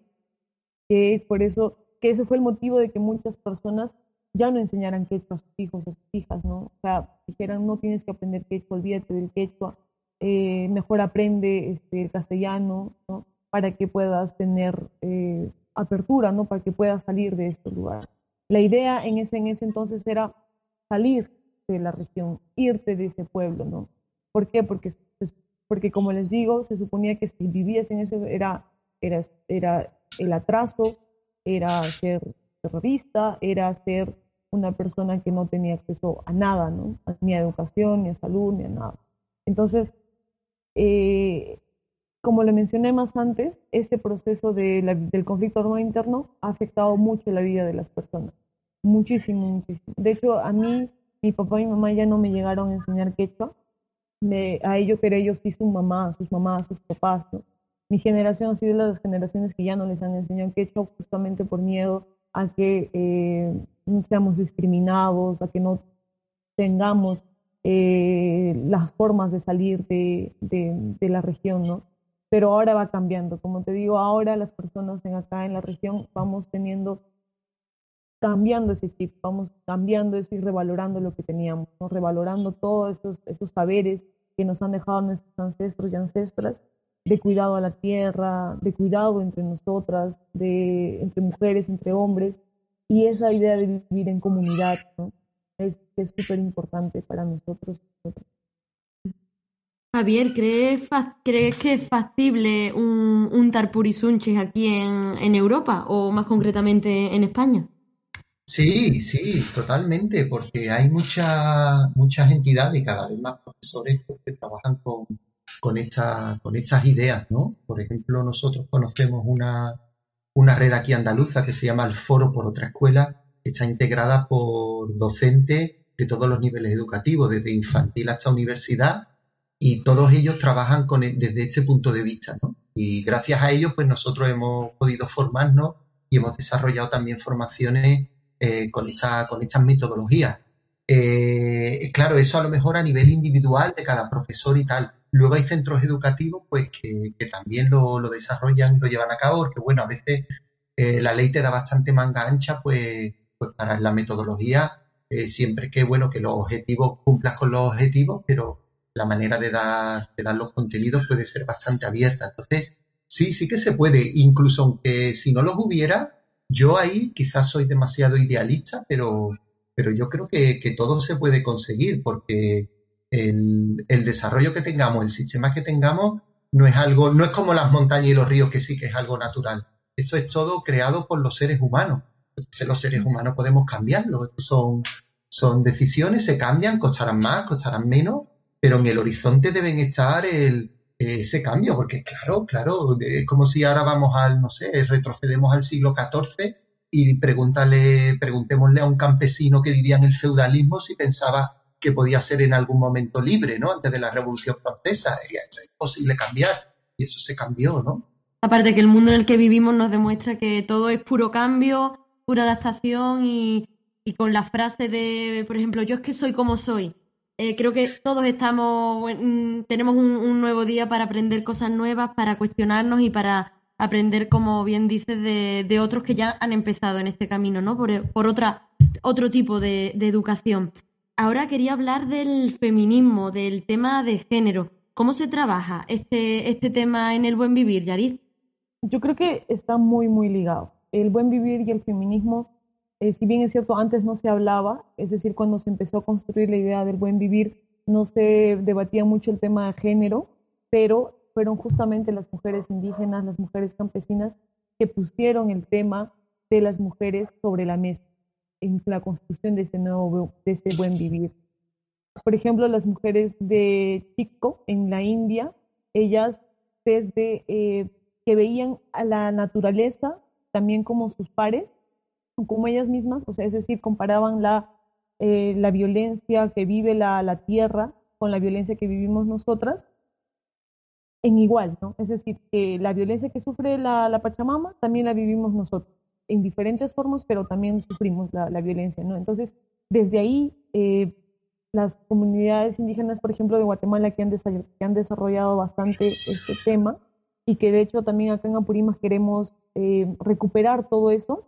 que por eso que ese fue el motivo de que muchas personas ya no enseñaran quechua a sus hijos, a sus hijas, ¿no? O sea, dijeran, no tienes que aprender quechua, olvídate del quechua, eh, mejor aprende este, el castellano, ¿no? Para que puedas tener eh, apertura, ¿no? Para que puedas salir de este lugar. La idea en ese, en ese entonces era salir de la región, irte de ese pueblo, ¿no? ¿Por qué? Porque, porque como les digo, se suponía que si vivías en ese era, era, era el atraso, era ser terrorista, era ser una persona que no tenía acceso a nada, ¿no? Ni a educación, ni a salud, ni a nada. Entonces, eh, como le mencioné más antes, este proceso del conflicto armado interno ha afectado mucho la vida de las personas. Muchísimo, muchísimo. De hecho, a mí, mi papá y mi mamá ya no me llegaron a enseñar quechua. Me, a ellos, pero ellos sí su mamá, sus mamás, sus papás. Mi generación ha sido las generaciones que ya no les han enseñado quechua justamente por miedo a que eh, seamos discriminados, a que no tengamos eh, las formas de salir de, de, la región, ¿no? Pero ahora va cambiando. Como te digo, ahora las personas en acá en la región vamos teniendo, cambiando ese chip, vamos cambiando eso y revalorando lo que teníamos, revalorando todos esos, esos saberes que nos han dejado nuestros ancestros y ancestras de cuidado a la tierra, de cuidado entre nosotras, de, entre mujeres, entre hombres, y esa idea de vivir en comunidad, ¿no? Es súper importante para nosotros. Javier, ¿crees, ¿crees que es factible un, un Tarpurisunches aquí en, en Europa o más concretamente en España? Sí, sí, totalmente, porque hay muchas muchas entidades y cada vez más profesores que trabajan con, con, esta, con estas ideas, ¿no? Por ejemplo, nosotros conocemos una, una red aquí andaluza que se llama el Foro por otra escuela, que está integrada por docentes de todos los niveles educativos, desde infantil hasta universidad, y todos ellos trabajan con, e, desde este punto de vista, ¿no? Y gracias a ellos, pues nosotros hemos podido formarnos y hemos desarrollado también formaciones eh, con, esta, con estas metodologías. Eh, claro, eso a lo mejor a nivel individual de cada profesor y tal, Luego hay centros educativos pues que, también lo, desarrollan y lo llevan a cabo, porque bueno, a veces eh, la ley te da bastante manga ancha pues, pues para la metodología, siempre que bueno que los objetivos cumplas con los objetivos, pero la manera de dar, de dar los contenidos puede ser bastante abierta. Entonces, sí, sí que se puede, incluso aunque si no los hubiera, yo ahí quizás soy demasiado idealista, pero, pero yo creo que, que todo se puede conseguir, porque el, desarrollo que tengamos, el sistema que tengamos, no es algo, no es como las montañas y los ríos que sí que es algo natural. Esto es todo creado por los seres humanos. Entonces los seres humanos podemos cambiarlo. son, son decisiones, se cambian, costarán más, costarán menos, pero en el horizonte deben estar el, ese cambio, porque claro, claro, es como si ahora vamos al, no sé, retrocedemos al siglo XIV y pregúntale, preguntémosle a un campesino que vivía en el feudalismo si pensaba que podía ser en algún momento libre, ¿no? Antes de la Revolución Francesa. Diría, es imposible cambiar. Y eso se cambió, ¿no? Aparte que el mundo en el que vivimos nos demuestra que todo es puro cambio, pura adaptación y, con la frase de, por ejemplo, yo es que soy como soy. Eh, creo que todos estamos, mm, tenemos un, nuevo día para aprender cosas nuevas, para cuestionarnos y para aprender, como bien dices, de, otros que ya han empezado en este camino, ¿no? Por, por otra, otro tipo de educación ahora quería hablar del feminismo, del tema de género. ¿Cómo se trabaja este, este tema en el buen vivir, Yaris? Yo creo que está muy, muy ligado. El buen vivir y el feminismo, eh, si bien es cierto, antes no se hablaba, es decir, cuando se empezó a construir la idea del buen vivir, no se debatía mucho el tema de género, pero fueron justamente las mujeres indígenas, las mujeres campesinas, que pusieron el tema de las mujeres sobre la mesa en la construcción de este nuevo, de este buen vivir. Por ejemplo, las mujeres de Chico en la India, ellas desde eh, que veían a la naturaleza también como sus pares, como ellas mismas, o sea, es decir, comparaban la, eh, la violencia que vive la, la tierra con la violencia que vivimos nosotras en igual, ¿no? Es decir, que la violencia que sufre la, la Pachamama también la vivimos nosotros en diferentes formas, pero también sufrimos la, violencia, ¿no? Entonces, desde ahí, eh, las comunidades indígenas, por ejemplo, de Guatemala, que han, que han desarrollado bastante este tema y que de hecho también acá en Apurímac queremos eh, recuperar todo eso,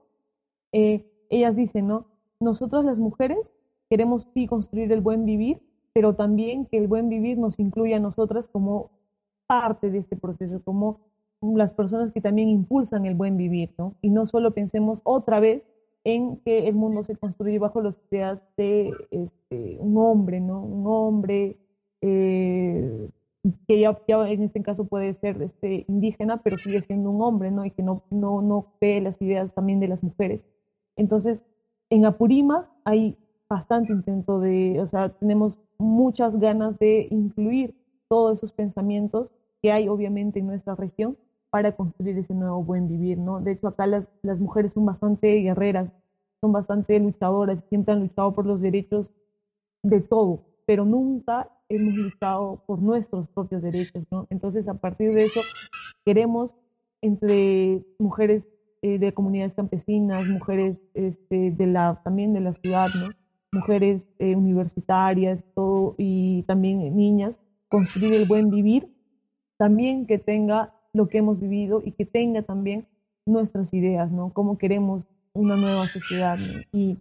eh, ellas dicen, ¿no? Nosotros las mujeres queremos sí construir el buen vivir, pero también que el buen vivir nos incluya a nosotras como parte de este proceso, como las personas que también impulsan el buen vivir, ¿no? Y no solo pensemos otra vez en que el mundo se construye bajo las ideas de este, un hombre, ¿no? Un hombre eh, que ya, en este caso puede ser este, indígena, pero sigue siendo un hombre, ¿no? Y que no, no, no ve las ideas también de las mujeres. Entonces, en Apurímac hay bastante intento de, o sea, tenemos muchas ganas de incluir todos esos pensamientos que hay obviamente en nuestra región para construir ese nuevo buen vivir, ¿no? De hecho, acá las, mujeres son bastante guerreras, son bastante luchadoras, siempre han luchado por los derechos de todo, pero nunca hemos luchado por nuestros propios derechos, ¿no? Entonces, a partir de eso, queremos entre mujeres eh, de comunidades campesinas, mujeres este, de la, también de la ciudad, ¿no? mujeres eh, universitarias todo, y también niñas, construir el buen vivir, también que tenga lo que hemos vivido y que tenga también nuestras ideas, ¿no? Cómo queremos una nueva sociedad. Y,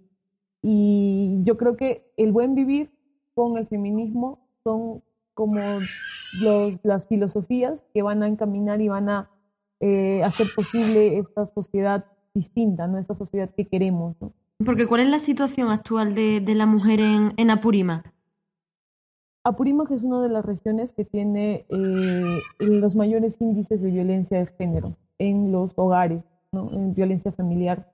y yo creo que el buen vivir con el feminismo son como los, las filosofías que van a encaminar y van a eh, hacer posible esta sociedad distinta, ¿no? Esta sociedad que queremos, ¿no? Porque ¿cuál es la situación actual de, de la mujer en, en Apurímac? Apurímac es una de las regiones que tiene eh, los mayores índices de violencia de género en los hogares, ¿no? en violencia familiar.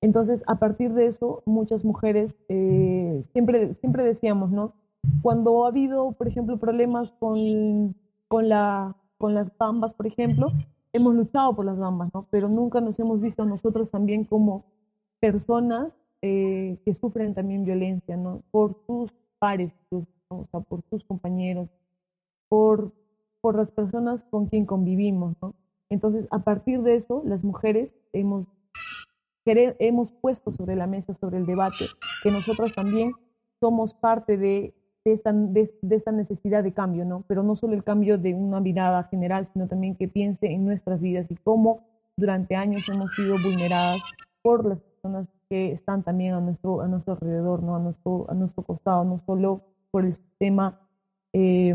Entonces, a partir de eso, muchas mujeres, eh, siempre, siempre decíamos, ¿no? Cuando ha habido, por ejemplo, problemas con, con, la, con las bambas, por ejemplo, hemos luchado por las bambas, ¿no? Pero nunca nos hemos visto nosotros también como personas eh, que sufren también violencia. Por sus pares, por sus compañeros, por, por las personas con quien convivimos, ¿no? Entonces, a partir de eso, las mujeres hemos, hemos puesto sobre la mesa, sobre el debate, que nosotras también somos parte de, de, esta, de, esta necesidad de cambio, ¿no? Pero no solo el cambio de una mirada general, sino también que piense en nuestras vidas y cómo durante años hemos sido vulneradas por las personas que están también a nuestro, a nuestro alrededor, ¿no? a, nuestro, a nuestro costado, no solo por el sistema eh,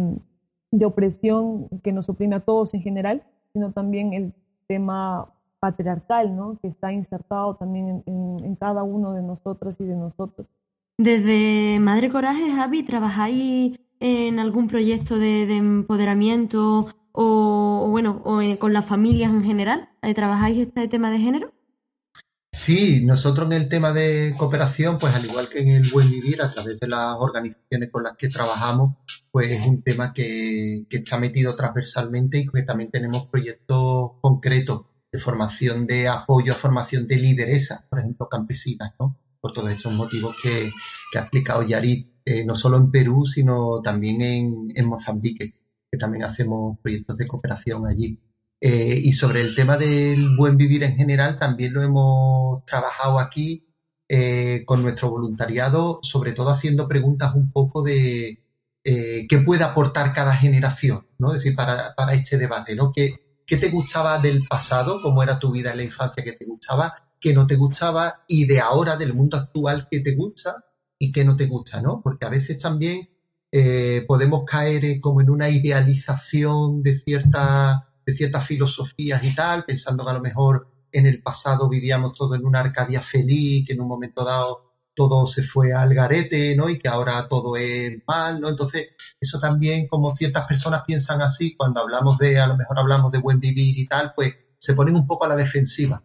de opresión que nos oprime a todos en general, sino también el tema patriarcal, ¿no? que está insertado también en, en, cada uno de nosotros y de nosotros. Desde Madre Coraje, Javi, ¿trabajáis en algún proyecto de, de empoderamiento o, bueno, o con las familias en general? ¿Trabajáis este tema de género? Sí, nosotros en el tema de cooperación, pues al igual que en el buen vivir, a través de las organizaciones con las que trabajamos, pues es un tema que, que está metido transversalmente y que también tenemos proyectos concretos de formación de apoyo a formación de lideresas, por ejemplo, campesinas, ¿no? Por todos estos motivos que, ha explicado Yarit, eh, no solo en Perú, sino también en, Mozambique, que también hacemos proyectos de cooperación allí. Eh, y sobre el tema del buen vivir en general, también lo hemos trabajado aquí eh, con nuestro voluntariado, sobre todo haciendo preguntas un poco de qué puede aportar cada generación, ¿no? Es decir, para, para este debate, ¿no? ¿Qué, ¿Qué te gustaba del pasado? ¿Cómo era tu vida en la infancia que te gustaba? ¿Qué no te gustaba? Y de ahora, del mundo actual, ¿qué te gusta? Y qué no te gusta, ¿no? Porque a veces también eh, podemos caer como en una idealización de cierta de ciertas filosofías y tal, pensando que a lo mejor en el pasado vivíamos todo en una Arcadia feliz, que en un momento dado todo se fue al garete, ¿no? Y que ahora todo es mal, ¿no? Entonces, eso también, como ciertas personas piensan así, cuando hablamos de, a lo mejor hablamos de buen vivir y tal, pues se ponen un poco a la defensiva.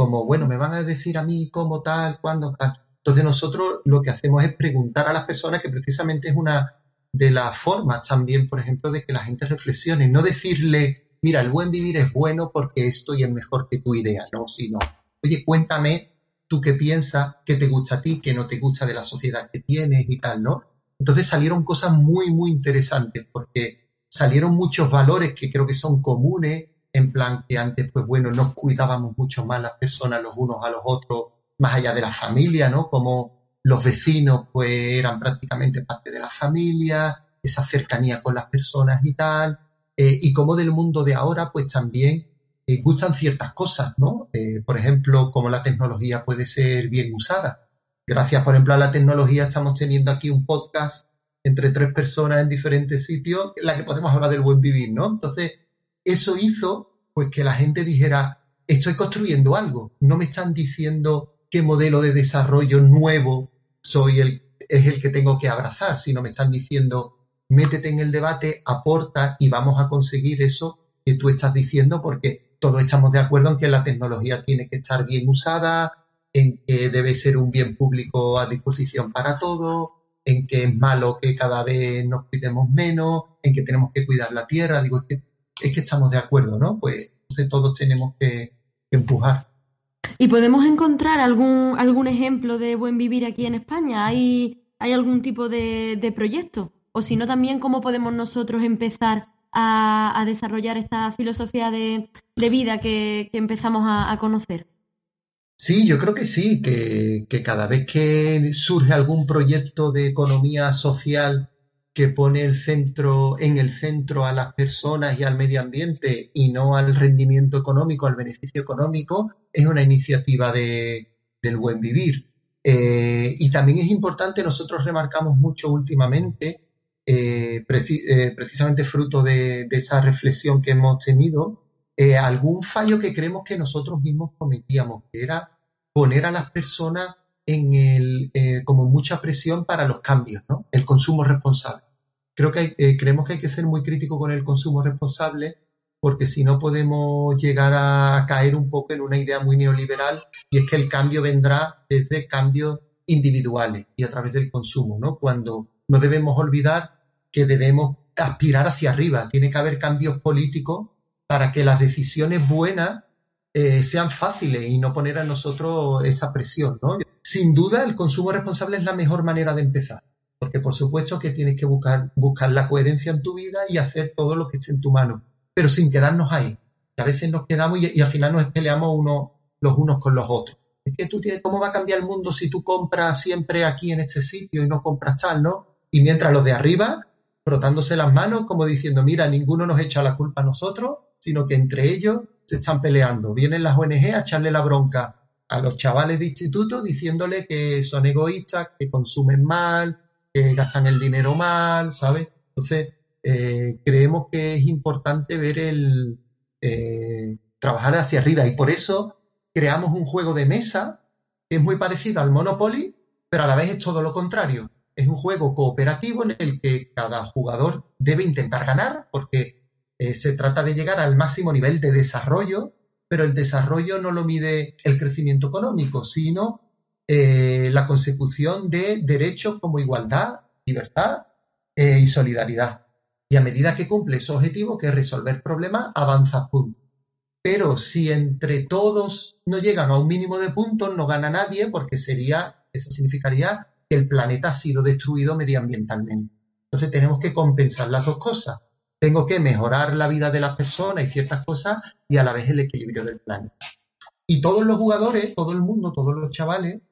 Como, bueno, me van a decir a mí cómo tal, cuándo tal. Entonces nosotros lo que hacemos es preguntar a las personas que precisamente es una de las formas también, por ejemplo, de que la gente reflexione, no decirle mira, el buen vivir es bueno porque esto y es mejor que tu idea, ¿no? Sino, oye, cuéntame tú qué piensas, qué te gusta a ti, qué no te gusta de la sociedad que tienes y tal, ¿no? Entonces salieron cosas muy, muy interesantes porque salieron muchos valores que creo que son comunes, en plan que antes, pues bueno, nos cuidábamos mucho más las personas los unos a los otros, más allá de la familia, ¿no? Como los vecinos, pues eran prácticamente parte de la familia, esa cercanía con las personas y tal eh, y como del mundo de ahora, pues también eh, gustan ciertas cosas, ¿no? Eh, por ejemplo, cómo la tecnología puede ser bien usada. Gracias, por ejemplo, a la tecnología estamos teniendo aquí un podcast entre tres personas en diferentes sitios en la que podemos hablar del buen vivir, ¿no? Entonces, eso hizo pues que la gente dijera, estoy construyendo algo, no me están diciendo qué modelo de desarrollo nuevo soy el, es el que tengo que abrazar, sino me están diciendo, métete en el debate, aporta y vamos a conseguir eso que tú estás diciendo porque todos estamos de acuerdo en que la tecnología tiene que estar bien usada, en que debe ser un bien público a disposición para todos, en que es malo que cada vez nos cuidemos menos, en que tenemos que cuidar la tierra. Digo, es que, es que estamos de acuerdo, ¿no? Pues entonces todos tenemos que, que empujar. ¿Y podemos encontrar algún, algún ejemplo de buen vivir aquí en España? ¿Hay, hay algún tipo de, de proyecto? O si no, también cómo podemos nosotros empezar a, a desarrollar esta filosofía de, de vida que, que empezamos a, a conocer. Sí, yo creo que sí, que, que cada vez que surge algún proyecto de economía social que pone el centro, en el centro a las personas y al medio ambiente y no al rendimiento económico, al beneficio económico, es una iniciativa de, del buen vivir. Eh, y también es importante, nosotros remarcamos mucho últimamente, eh, eh, precisamente fruto de, de esa reflexión que hemos tenido, algún fallo que creemos que nosotros mismos cometíamos, que era poner a las personas en el, eh, como mucha presión para los cambios, ¿no? El consumo responsable. Creo que hay- eh, creemos que hay que ser muy crítico con el consumo responsable porque si no podemos llegar a caer un poco en una idea muy neoliberal y es que el cambio vendrá desde cambios individuales y a través del consumo, ¿no? Cuando no debemos olvidar que debemos aspirar hacia arriba, tiene que haber cambios políticos para que las decisiones buenas eh, sean fáciles y no poner a nosotros esa presión, ¿no? Sin duda, el consumo responsable es la mejor manera de empezar, porque por supuesto que tienes que buscar, buscar la coherencia en tu vida y hacer todo lo que esté en tu mano, pero sin quedarnos ahí. Que a veces nos quedamos y, al final nos peleamos uno, los unos con los otros. Es que tú tienes, ¿cómo va a cambiar el mundo si tú compras siempre aquí en este sitio y no compras tal, ¿no? Y mientras los de arriba, frotándose las manos, como diciendo, mira, ninguno nos echa la culpa a nosotros, sino que entre ellos se están peleando. Vienen las ONG a echarle la bronca a los chavales de instituto diciéndole que son egoístas, que consumen mal, que gastan el dinero mal, ¿sabes? Entonces, eh, creemos que es importante ver el eh, trabajar hacia arriba y por eso creamos un juego de mesa que es muy parecido al Monopoly, pero a la vez es todo lo contrario. Es un juego cooperativo en el que cada jugador debe intentar ganar porque eh, se trata de llegar al máximo nivel de desarrollo, pero el desarrollo no lo mide el crecimiento económico, sino eh, la consecución de derechos como igualdad, libertad eh, y solidaridad. Y a medida que cumple ese objetivo, que es resolver problemas, avanza punto. Pero si entre todos no llegan a un mínimo de puntos, no gana nadie, porque sería, eso significaría que el planeta ha sido destruido medioambientalmente. Entonces tenemos que compensar las dos cosas. Tengo que mejorar la vida de las personas y ciertas cosas y a la vez el equilibrio del planeta. Y todos los jugadores, todo el mundo, todos los chavales,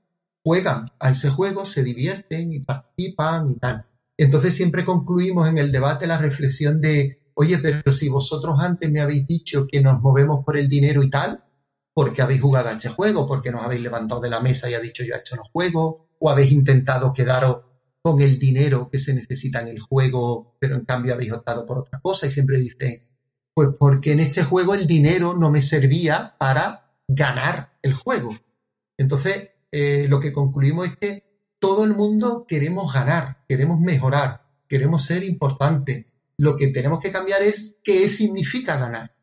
juegan a ese juego, se divierten y participan y tal. Entonces siempre concluimos en el debate la reflexión de, oye, pero si vosotros antes me habéis dicho que nos movemos por el dinero y tal, ¿por qué habéis jugado a este juego? ¿Por qué nos habéis levantado de la mesa y ha dicho yo a esto no juego? ¿O habéis intentado quedaros con el dinero que se necesita en el juego, pero en cambio habéis optado por otra cosa? Y siempre dicen, pues porque en este juego el dinero no me servía para ganar el juego. Entonces, eh, lo que concluimos es que todo el mundo queremos ganar, queremos mejorar, queremos ser importantes. Lo que tenemos que cambiar es qué significa ganar.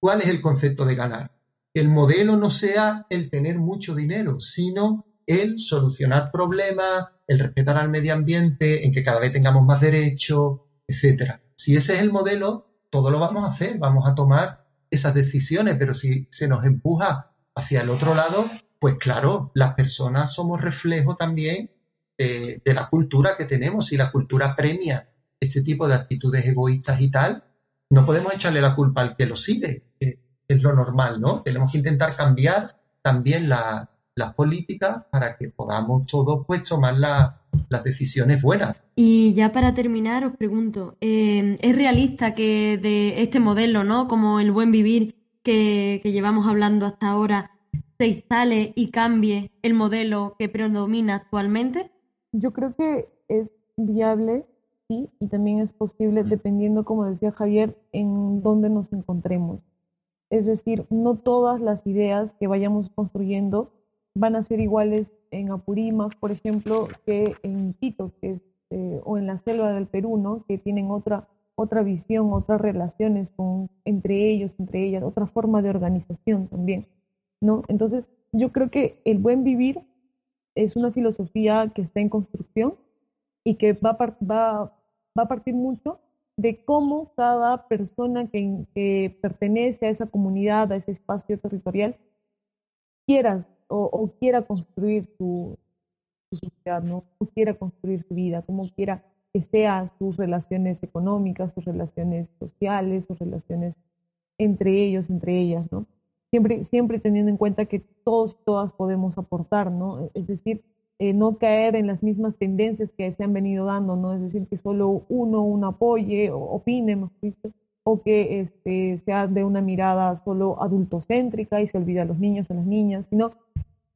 ¿Cuál es el concepto de ganar? Que el modelo no sea el tener mucho dinero, sino el solucionar problemas, el respetar al medio ambiente, en que cada vez tengamos más derechos, etcétera. Si ese es el modelo, todo lo vamos a hacer, vamos a tomar esas decisiones, pero si se nos empuja hacia el otro lado, pues claro, las personas somos reflejo también eh, de la cultura que tenemos. Si la cultura premia este tipo de actitudes egoístas y tal, no podemos echarle la culpa al que lo sigue, que es lo normal, ¿no? Tenemos que intentar cambiar también la, las políticas para que podamos todos pues tomar la- las decisiones buenas. Y ya para terminar, os pregunto, eh, ¿es realista que de este modelo, ¿no? Como el buen vivir que, que llevamos hablando hasta ahora, se instale y cambie el modelo que predomina actualmente? Yo creo que es viable, sí, y también es posible dependiendo, como decía Javier, en dónde nos encontremos. Es decir, no todas las ideas que vayamos construyendo van a ser iguales en Apurímac, por ejemplo, que en Quito, que es, eh, o en la selva del Perú, ¿no? que tienen otra, otra visión, otras relaciones con, entre ellos, entre ellas, otra forma de organización también. ¿no? Entonces, yo creo que el buen vivir es una filosofía que está en construcción y que va a, va, va a partir mucho de cómo cada persona que, pertenece a esa comunidad, a ese espacio territorial, quiera o, quiera construir su, sociedad, ¿no? O quiera construir su vida, cómo quiera que sean sus relaciones económicas, sus relaciones sociales, sus relaciones entre ellos, entre ellas, ¿no? Siempre, siempre teniendo en cuenta que todos y todas podemos aportar, ¿no? Es decir, eh, no caer en las mismas tendencias que se han venido dando, ¿no? Es decir, que solo uno, un apoye o opine, o que este, sea de una mirada solo adultocéntrica y se olvida a los niños, a las niñas, sino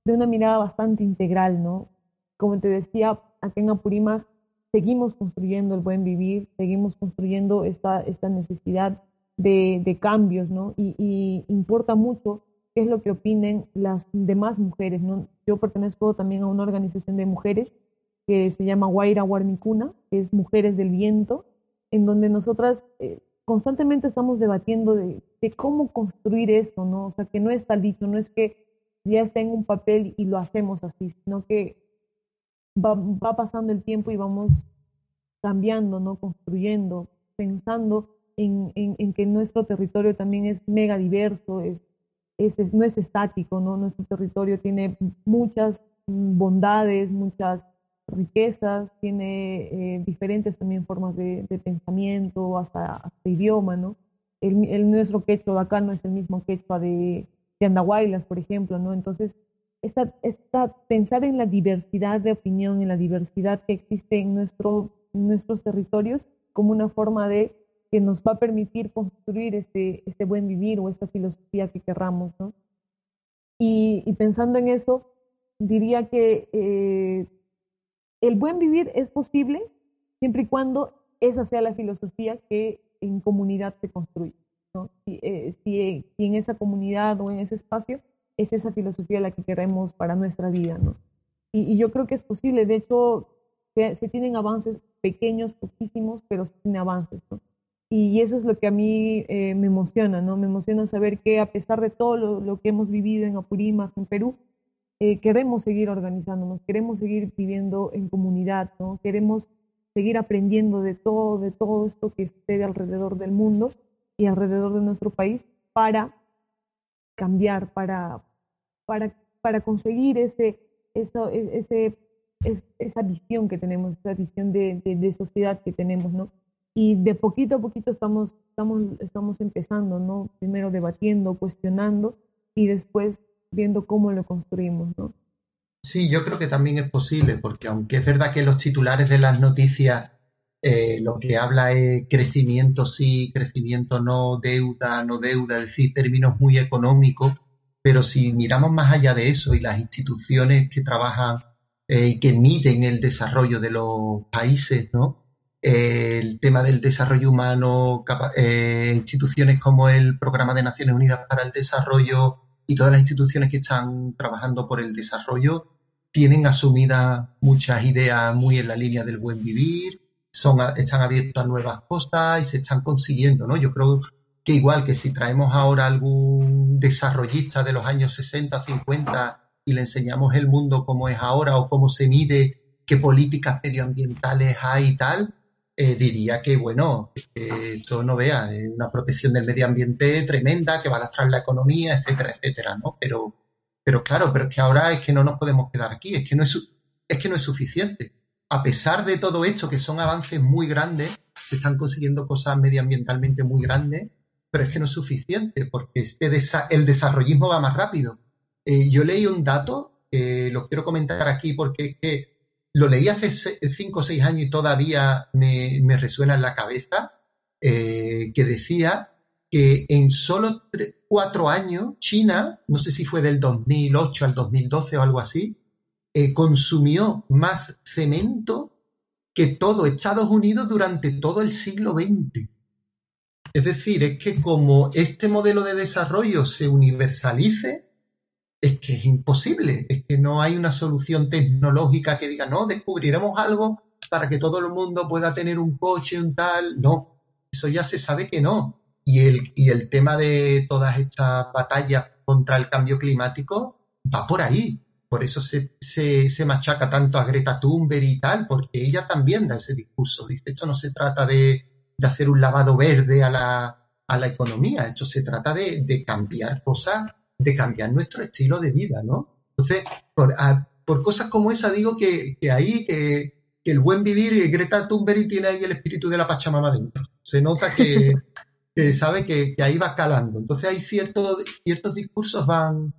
de una mirada bastante integral, ¿no? Como te decía, aquí en Apurímac seguimos construyendo el buen vivir, seguimos construyendo esta, esta necesidad de, de cambios, ¿no? Y, importa mucho qué es lo que opinen las demás mujeres. ¿no? Yo pertenezco también a una organización de mujeres que se llama Guaira que es Mujeres del Viento, en donde nosotras eh, constantemente estamos debatiendo de, cómo construir esto, ¿no? O sea, que no está dicho, no es que ya está en un papel y lo hacemos así, sino que va, pasando el tiempo y vamos cambiando, ¿no? Construyendo, pensando en, en, en, que nuestro territorio también es mega diverso, es no es estático, ¿no? Nuestro territorio tiene muchas bondades, muchas riquezas, tiene eh, diferentes también formas de, pensamiento, hasta, idioma, ¿no? El, nuestro quechua de acá no es el mismo quechua de, de Andahuaylas, por ejemplo, ¿no? Entonces, esta, pensar en la diversidad de opinión, en la diversidad que existe en nuestros territorios como una forma de que nos va a permitir construir este, este buen vivir o esta filosofía que querramos, ¿no? Y, pensando en eso, diría que eh, el buen vivir es posible siempre y cuando esa sea la filosofía que en comunidad se construye. Si, eh, si, en esa comunidad o en ese espacio es esa filosofía la que queremos para nuestra vida. Y, yo creo que es posible. De hecho, se, tienen avances pequeños, poquísimos, pero se tienen avances. Y eso es lo que a mí eh, me emociona, ¿no? Me emociona saber que a pesar de todo lo, que hemos vivido en Apurímac, en Perú, eh, queremos seguir organizándonos, queremos seguir viviendo en comunidad, ¿no? Queremos seguir aprendiendo de todo, de todo esto que sucede alrededor del mundo y alrededor de nuestro país para cambiar, para, para, para conseguir ese, eso, e, ese, esa visión que tenemos, esa visión de, de, de sociedad que tenemos, ¿no? y de poquito a poquito estamos, estamos, estamos empezando, ¿no? Primero debatiendo, cuestionando y después viendo cómo lo construimos, ¿no? Sí, yo creo que también es posible, porque aunque es verdad que los titulares de las noticias eh, lo que habla es crecimiento sí, crecimiento no, deuda, no deuda, es decir, términos muy económicos, pero si miramos más allá de eso y las instituciones que trabajan eh, y que miden el desarrollo de los países, ¿no? el tema del desarrollo humano, eh, instituciones como el Programa de Naciones Unidas para el Desarrollo y todas las instituciones que están trabajando por el desarrollo tienen asumidas muchas ideas muy en la línea del buen vivir, son, están abiertos a nuevas cosas y se están consiguiendo, ¿no? Yo creo que igual que si traemos ahora algún desarrollista de los años 60, 50 y le enseñamos el mundo como es ahora o cómo se mide, qué políticas medioambientales hay y tal, eh, diría que, bueno, esto no vea, una protección del medio ambiente tremenda que va a lastrar la economía, etcétera, etcétera, ¿no? Pero, pero claro, pero es que ahora es que no nos podemos quedar aquí, es que no es, es que no es suficiente. A pesar de todo esto, que son avances muy grandes, se están consiguiendo cosas medioambientalmente muy grandes, pero es que no es suficiente, porque este el desarrollismo va más rápido. Eh, yo leí un dato, que lo quiero comentar aquí porque lo leí hace cinco o seis años y todavía me, resuena en la cabeza, eh, que decía que en solo cuatro años China, no sé si fue del 2008 al 2012 o algo así, eh, consumió más cemento que todo Estados Unidos durante todo el siglo XX. Es decir, es que como este modelo de desarrollo se universalice, es que es imposible, es que no hay una solución tecnológica que diga, no, descubriremos algo para que todo el mundo pueda tener un coche, un tal, no, eso ya se sabe que no. Y el, y el tema de todas estas batallas contra el cambio climático va por ahí. Por eso se, se, se, machaca tanto a Greta Thunberg y tal, porque ella también da ese discurso. Dice, esto no se trata de, de hacer un lavado verde a la, a la economía, esto se trata de, de, cambiar cosas, de cambiar nuestro estilo de vida, ¿no? Entonces, por, a, por cosas como esa digo que, que ahí, que, que, el buen vivir, y Greta Thunberg tiene ahí el espíritu de la Pachamama dentro. Se nota que, que sabe que, que, ahí va calando. Entonces hay ciertos, ciertos discursos van,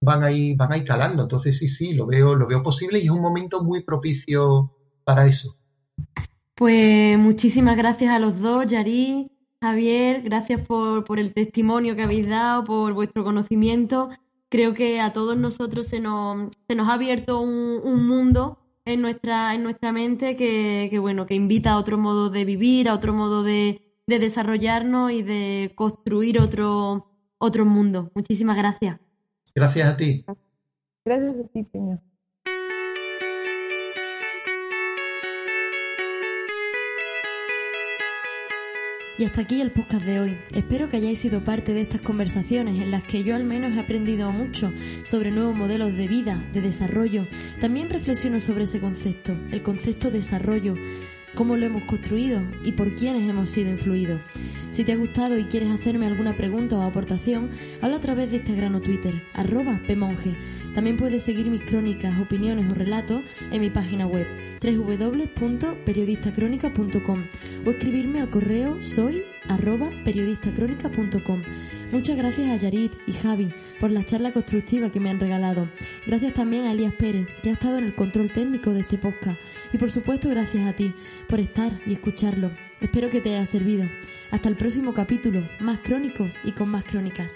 van ahí, van ahí calando. Entonces sí, sí, lo veo, lo veo posible y es un momento muy propicio para eso. Pues muchísimas gracias a los dos, Yari, Javier, gracias por, por el testimonio que habéis dado, por vuestro conocimiento. Creo que a todos nosotros se nos, se nos ha abierto un, un mundo en nuestra, en nuestra mente que, que, bueno, que invita a otro modo de vivir, a otro modo de, de desarrollarnos y de construir otro, otro mundo. Muchísimas gracias. Gracias a ti. Gracias a ti, Peña. Y hasta aquí el podcast de hoy. Espero que hayáis sido parte de estas conversaciones en las que yo al menos he aprendido mucho sobre nuevos modelos de vida, de desarrollo. También reflexiono sobre ese concepto, el concepto desarrollo cómo lo hemos construido y por quiénes hemos sido influidos. Si te ha gustado y quieres hacerme alguna pregunta o aportación, habla a través de Instagram o Twitter, arroba pmonge. También puedes seguir mis crónicas, opiniones o relatos en mi página web www.periodistacrónica.com o escribirme al correo soy arroba periodistacrónica.com. Muchas gracias a Yarit y Javi por la charla constructiva que me han regalado. Gracias también a Elías Pérez, que ha estado en el control técnico de este podcast. Y por supuesto gracias a ti por estar y escucharlo. Espero que te haya servido. Hasta el próximo capítulo, más crónicos y con más crónicas.